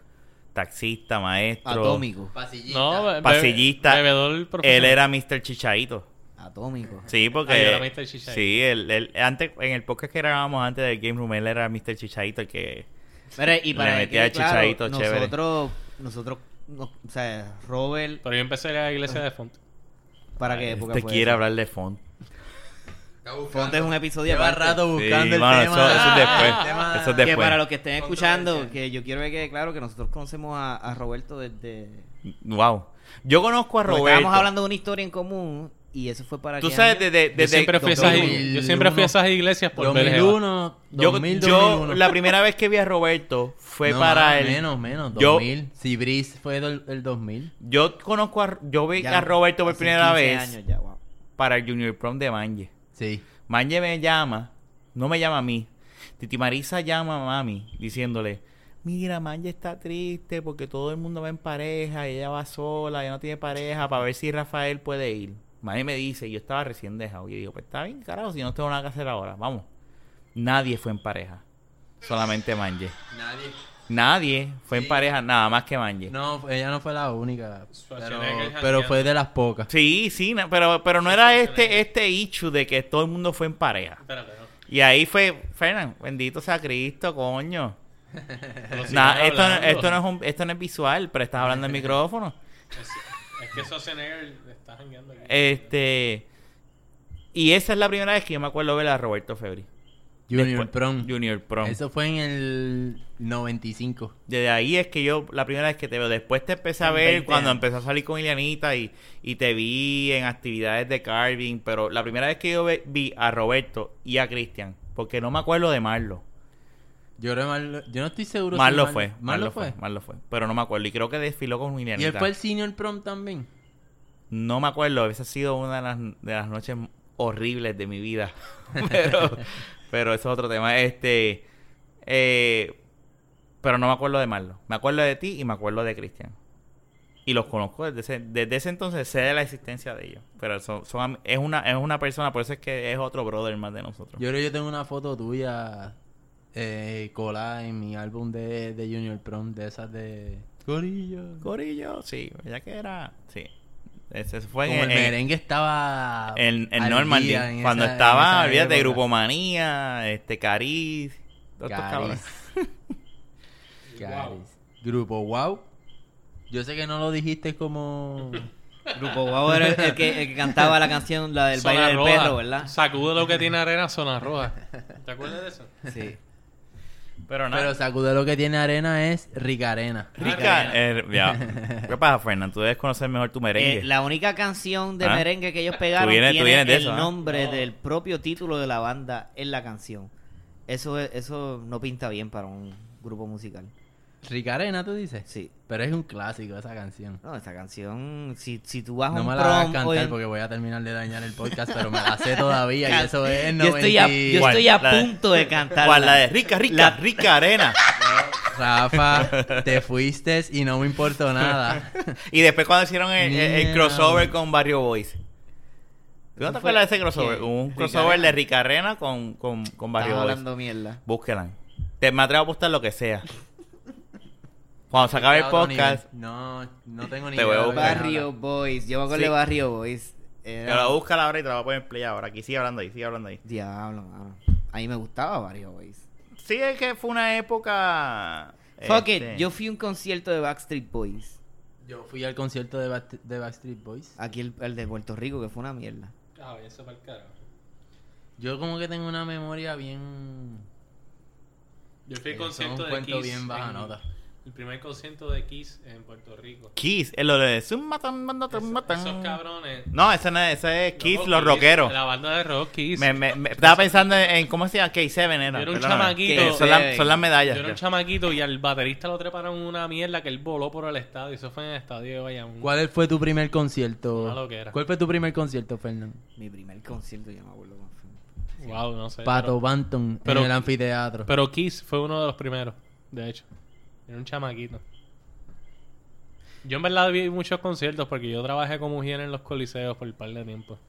taxista, maestro, Atómico. Pasillita. No, be- pasillista, bebedor él profesional. era Mr. Chichaito. Atómico. Sí, porque, Ah, yo era Mr. Chichaito. sí, él, él- antes, en el podcast que grabábamos antes del Game Room, él era Mr. Chichaito, el que, Pero, y para Le que metía quede el chichadito chévere. nosotros, nosotros, no- o sea, Robert, Pero yo empecé en la iglesia de Font. ¿para qué época te quiere eso? hablar de font. Fonte es un episodio Lleva rato buscando Sí, el mano, tema. eso- eso es después. el tema- Eso es Que después. para los que estén escuchando, que yo quiero que quede claro que nosotros conocemos a, a Roberto desde... Wow. Yo conozco a Roberto. Estábamos hablando de una historia en común Y eso fue para Tú qué sabes, desde... Yo desde siempre, fui a esas, 2001. yo siempre fui a esas iglesias por ver Jeva. 2001, yo, 2000, yo 2001. la primera vez que vi a Roberto fue No, para el... Menos, menos, yo- 2000. Si Brice fue del, el 2000. Yo conozco a... Yo vi Ya, a Roberto por primera 15 vez años ya, wow. para el Junior Prom de Manje. Sí. Manje me llama, no me llama a mí. Titi Marisa llama a mami diciéndole, mira, Manje está triste porque todo el mundo va en pareja y ella va sola, ella no tiene pareja, para ver si Rafael puede ir. Mami me dice, yo estaba recién dejado. Y yo digo, pues está bien, carajo, si no tengo nada que hacer ahora, vamos. Nadie fue en pareja, solamente Manje. Nadie. Nadie fue en pareja, nada más que Manje. No, ella no fue la única. Pero, pero fue de las pocas. Sí, sí, pero, pero no era este, este issue de que todo el mundo fue en pareja. Espérate, no. Y ahí fue, Fernan, bendito sea Cristo, coño. Nah, esto, esto, no es un- esto no es visual, pero estás hablando en micrófono. Es, que Schwarzenegger está jangueando aquí. Este. Y esa es la primera vez que yo me acuerdo ver a Roberto Febri. Junior Después- Prom. Junior Prom. Eso fue en el 95. Desde ahí es que yo, la primera vez que te veo. Después te empecé a En ver 20 cuando años. empezó a salir con Ilianita y, y te vi en actividades de carving. Pero la primera vez que yo vi a Roberto y a Cristian, porque no me acuerdo de Marlo. Yo, creo Marlo- yo no estoy seguro Marlo si fue, Marlo, Marlo fue, Marlo fue. Pero no me acuerdo. Y creo que desfiló con Y Ilianita. él fue el Senior Prom también. No me acuerdo, esa ha sido una de las, de las noches horribles de mi vida. pero, pero eso es otro tema. Este, eh, pero no me acuerdo de Marlo. Me acuerdo de ti y me acuerdo de Cristian. Y los conozco desde ese, desde ese entonces, sé de la existencia de ellos. Pero son, son es, una, es una persona, por eso es que es otro brother más de nosotros. Yo creo que yo tengo una foto tuya eh, colada en mi álbum de, de Junior Prom, de esas de... Corillo. Corillo, sí, ya que era, sí. Ese fue Como en, el en- merengue estaba... en, en al Normandy. en cuando esa- estaba, olvídate, época. Grupomanía, este, Cariz, todos estos. Caris. Grupo Wow. Yo sé que no lo dijiste como... Grupo Guau era el, el que, el que cantaba la canción, la del Zona baile del roja. perro, ¿verdad? Sacude lo que tiene arena, zona roja. ¿Te acuerdas de eso? Sí. Pero nada. Pero sacude lo que tiene arena es Rica Arena. Rica, eh, ya. ¿Qué pasa, Fernando? Tú debes conocer mejor tu merengue. Eh, la única canción de Ah. merengue que ellos pegaron Tú vienes- tú tiene vienes de el eso, ¿ah? nombre del propio título de la banda en la canción. Eso es- eso no pinta bien para un grupo musical. Rica Arena, tú dices. Sí. Pero es un clásico esa canción. No, esa canción, si, si tú vas a No un me la hagas prom cantar en- porque voy a terminar de dañar el podcast, pero me la sé todavía y eso es yo estoy a, 90 yo ¿Cuál? estoy a La de- punto de cantar. ¿Cuál? La de Rica, Rica, La- Rica Arena. Rafa, te fuiste y no me importó nada. Y después cuando hicieron el, el- el Mierda. crossover con Barrio Boys. ¿Tú no te fue- acuerdas de ese crossover? ¿qué? Hubo un Rica crossover Arena. de Rica Arena con, con, con Barrio Estás Boys. hablando mierda. Búsquela. Te me atrevo a apostar lo que sea. Cuando se acabe el podcast. No, no tengo ni Te voy a idea qué Barrio. Boys. Yo me acuerdo Sí. de Barrio Boys. Era- pero búscala ahora y te la voy a poner en play ahora. Aquí sigue hablando ahí, sigue hablando ahí. Diablo, mano. A mí me gustaba Barrio Boys. Sí, es que fue una época... Fuck este, it, yo fui a un concierto de Backstreet Boys. Yo fui al concierto de, Back- de Backstreet Boys. Aquí el, el de Puerto Rico, que fue una mierda. Ah, eso para el carajo. Yo como que tengo una memoria bien... Yo fui al es un concierto de cuento Kiss. bien baja en- nota. El primer concierto de Kiss en Puerto Rico. Kiss, es lo de... Zumba, tan, banda, tan, Esos, cabrones. No, ese, no es, ese es Kiss, Loco, los rockeros. La banda de rock Kiss. Me, me- me- estaba pensando en, en- cómo se llama K7 era. Yo era un perdóname. chamaquito. Que son, las- K7. son las medallas. Yo era un chamaquito y al baterista lo treparon una mierda que él voló por el estadio. Eso fue en el estadio de Bayamón. ¿Cuál fue tu primer concierto? Una loquera. ¿Cuál fue tu primer concierto, Fernando? Mi primer concierto, yo me acuerdo. Wow, no sé. Pato pero, Banton pero- en el anfiteatro. pero Kiss fue uno de los primeros, de hecho. Era un chamaquito. Yo en verdad vi muchos conciertos porque yo trabajé como mujer en los coliseos por un par de tiempo.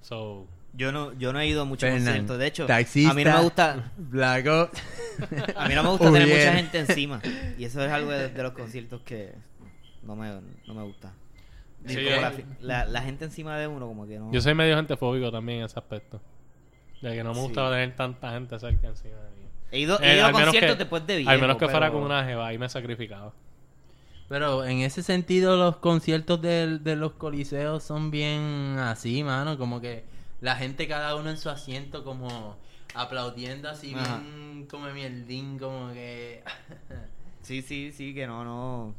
So, Yo no, yo no he ido a muchos Fernan, conciertos. De hecho, taxista, a mí no me gusta, Blaco. a mí no me gusta tener mucha gente encima. Y eso es algo de, de los conciertos que no me, no me gusta. Sí, Como yo- la, la- la gente encima de uno, como que no. yo soy medio gentefóbico también en ese aspecto. De que no me Sí. gusta tener tanta gente cerca encima de mí. He ido, he Eh, a al menos conciertos que- después de viejo. Al menos que fuera con una jeva, ahí me sacrificaba. Pero en ese sentido los conciertos del- de, los coliseos son bien así, mano. Como que la gente cada uno en su asiento como aplaudiendo así Ajá. bien como mierdín, como que... Sí, sí, sí, que no, no.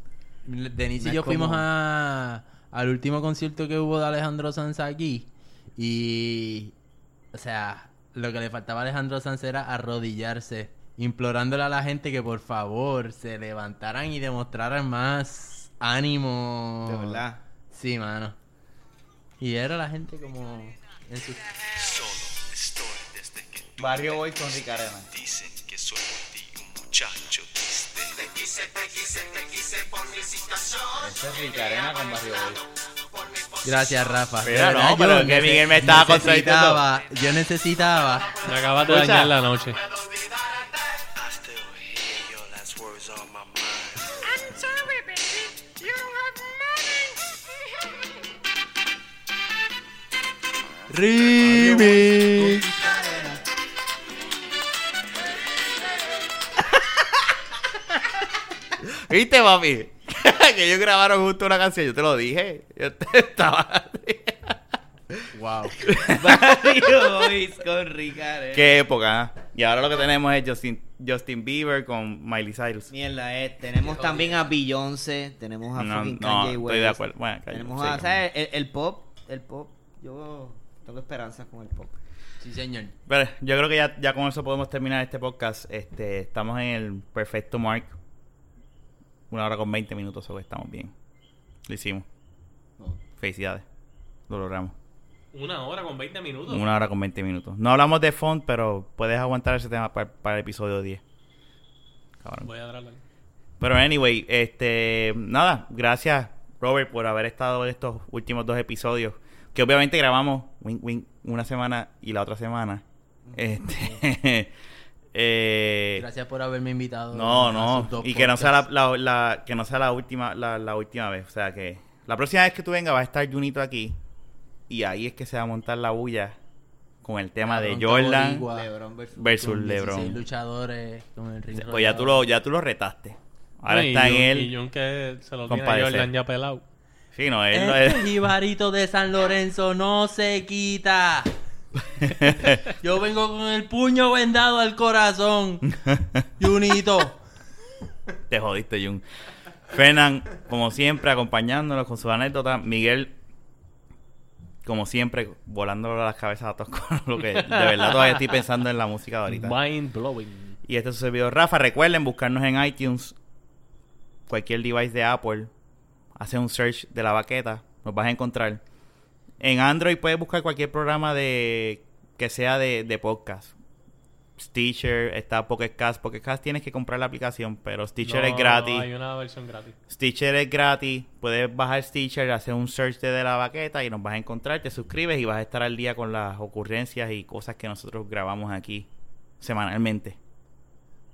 Denise No y yo fuimos a, al último concierto que hubo de Alejandro Sanz aquí. Y. O sea, lo que le faltaba a Alejandro Sanz era arrodillarse, implorándole a la gente que por favor se levantaran y demostraran más ánimo. De verdad. Sí, mano. Y era la gente como. En su... Solo estoy desde que Barrio Boy con Ricarena. dicen que soy por ti un muchacho triste. Ese es Ricarena con Barrio Boy. Gracias, Rafa. Verdad, no, pero yo que Miguel me estaba necesitaba, Yo necesitaba. Me acabas de Escucha. dañar la noche. Remix. ¿Viste, papi? que ellos grabaron justo una canción. Yo te lo dije. Yo te- estaba... Wow. Boys con Ricardo. Qué época. ¿ah? Y ahora lo que tenemos es Justin, Justin Bieber con Miley Cyrus. Mierda, eh, tenemos también a Beyoncé, tenemos a No, fucking no, Kanye estoy West. de acuerdo. Bueno, Kanye, tenemos sí, a, ¿sabes? El, el pop, el pop, yo tengo esperanzas con el pop. Sí, señor. Pero yo creo que ya, ya con eso podemos terminar este podcast. Este, estamos en el perfecto mark. Una hora con 20 minutos, so que estamos bien. Lo hicimos. Felicidades. Lo logramos. Una hora con 20 minutos. Una hora con 20 minutos. No hablamos de font, pero puedes aguantar ese tema para, para el episodio 10. Cabrón. Voy a darle. Pero anyway, este, nada, gracias Robert por haber estado en estos últimos dos episodios, que obviamente grabamos wink, wink, una semana y la otra semana. Este, eh, Gracias por haberme invitado. no, a no, sus dos y que no sea la, la- la- que no sea la última, la, la última vez, o sea que la próxima vez que tú vengas va a estar Junito aquí y ahí es que se va a montar la bulla con el tema de Cabrón, Jordan boricua, LeBron versus versus con 16 LeBron. luchadores con el ring Pues ya tú lo, ya tú lo retaste. Ahora No, y está en él. Y Jun que se lo tiene a. Jordan ya pelado. Sí, no, él, él- Este jibarito de San Lorenzo no se quita. Yo vengo con el puño vendado al corazón. Junito. Te jodiste, Jun. Fernan, como siempre, acompañándonos con sus anécdotas. Miguel, como siempre, volando las cabezas a todos con lo que de verdad todavía estoy pensando en la música de ahorita. Mind blowing. Y este es su servidor Rafa. Recuerden buscarnos en iTunes, cualquier device de Apple. Hace un search de la baqueta, nos vas a encontrar. En Android puedes buscar cualquier programa de que sea de, de podcast. Stitcher, está Pocket Cast. Pocket Cast tienes que comprar la aplicación, pero Stitcher No, es gratis. Hay una versión gratis. Stitcher es gratis. Puedes bajar Stitcher, hacer un search de, de la baqueta y nos vas a encontrar. Te suscribes y vas a estar al día con las ocurrencias y cosas que nosotros grabamos aquí semanalmente.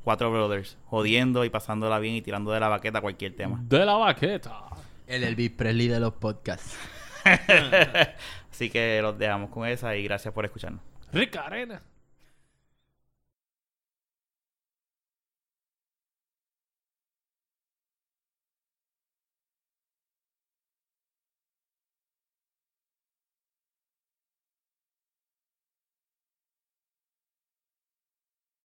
Cuatro brothers, jodiendo y pasándola bien y tirando de la baqueta cualquier tema. De la baqueta. El Elvis Presley de los podcasts. Así que los dejamos con esa y gracias por escucharnos. Rica Arena.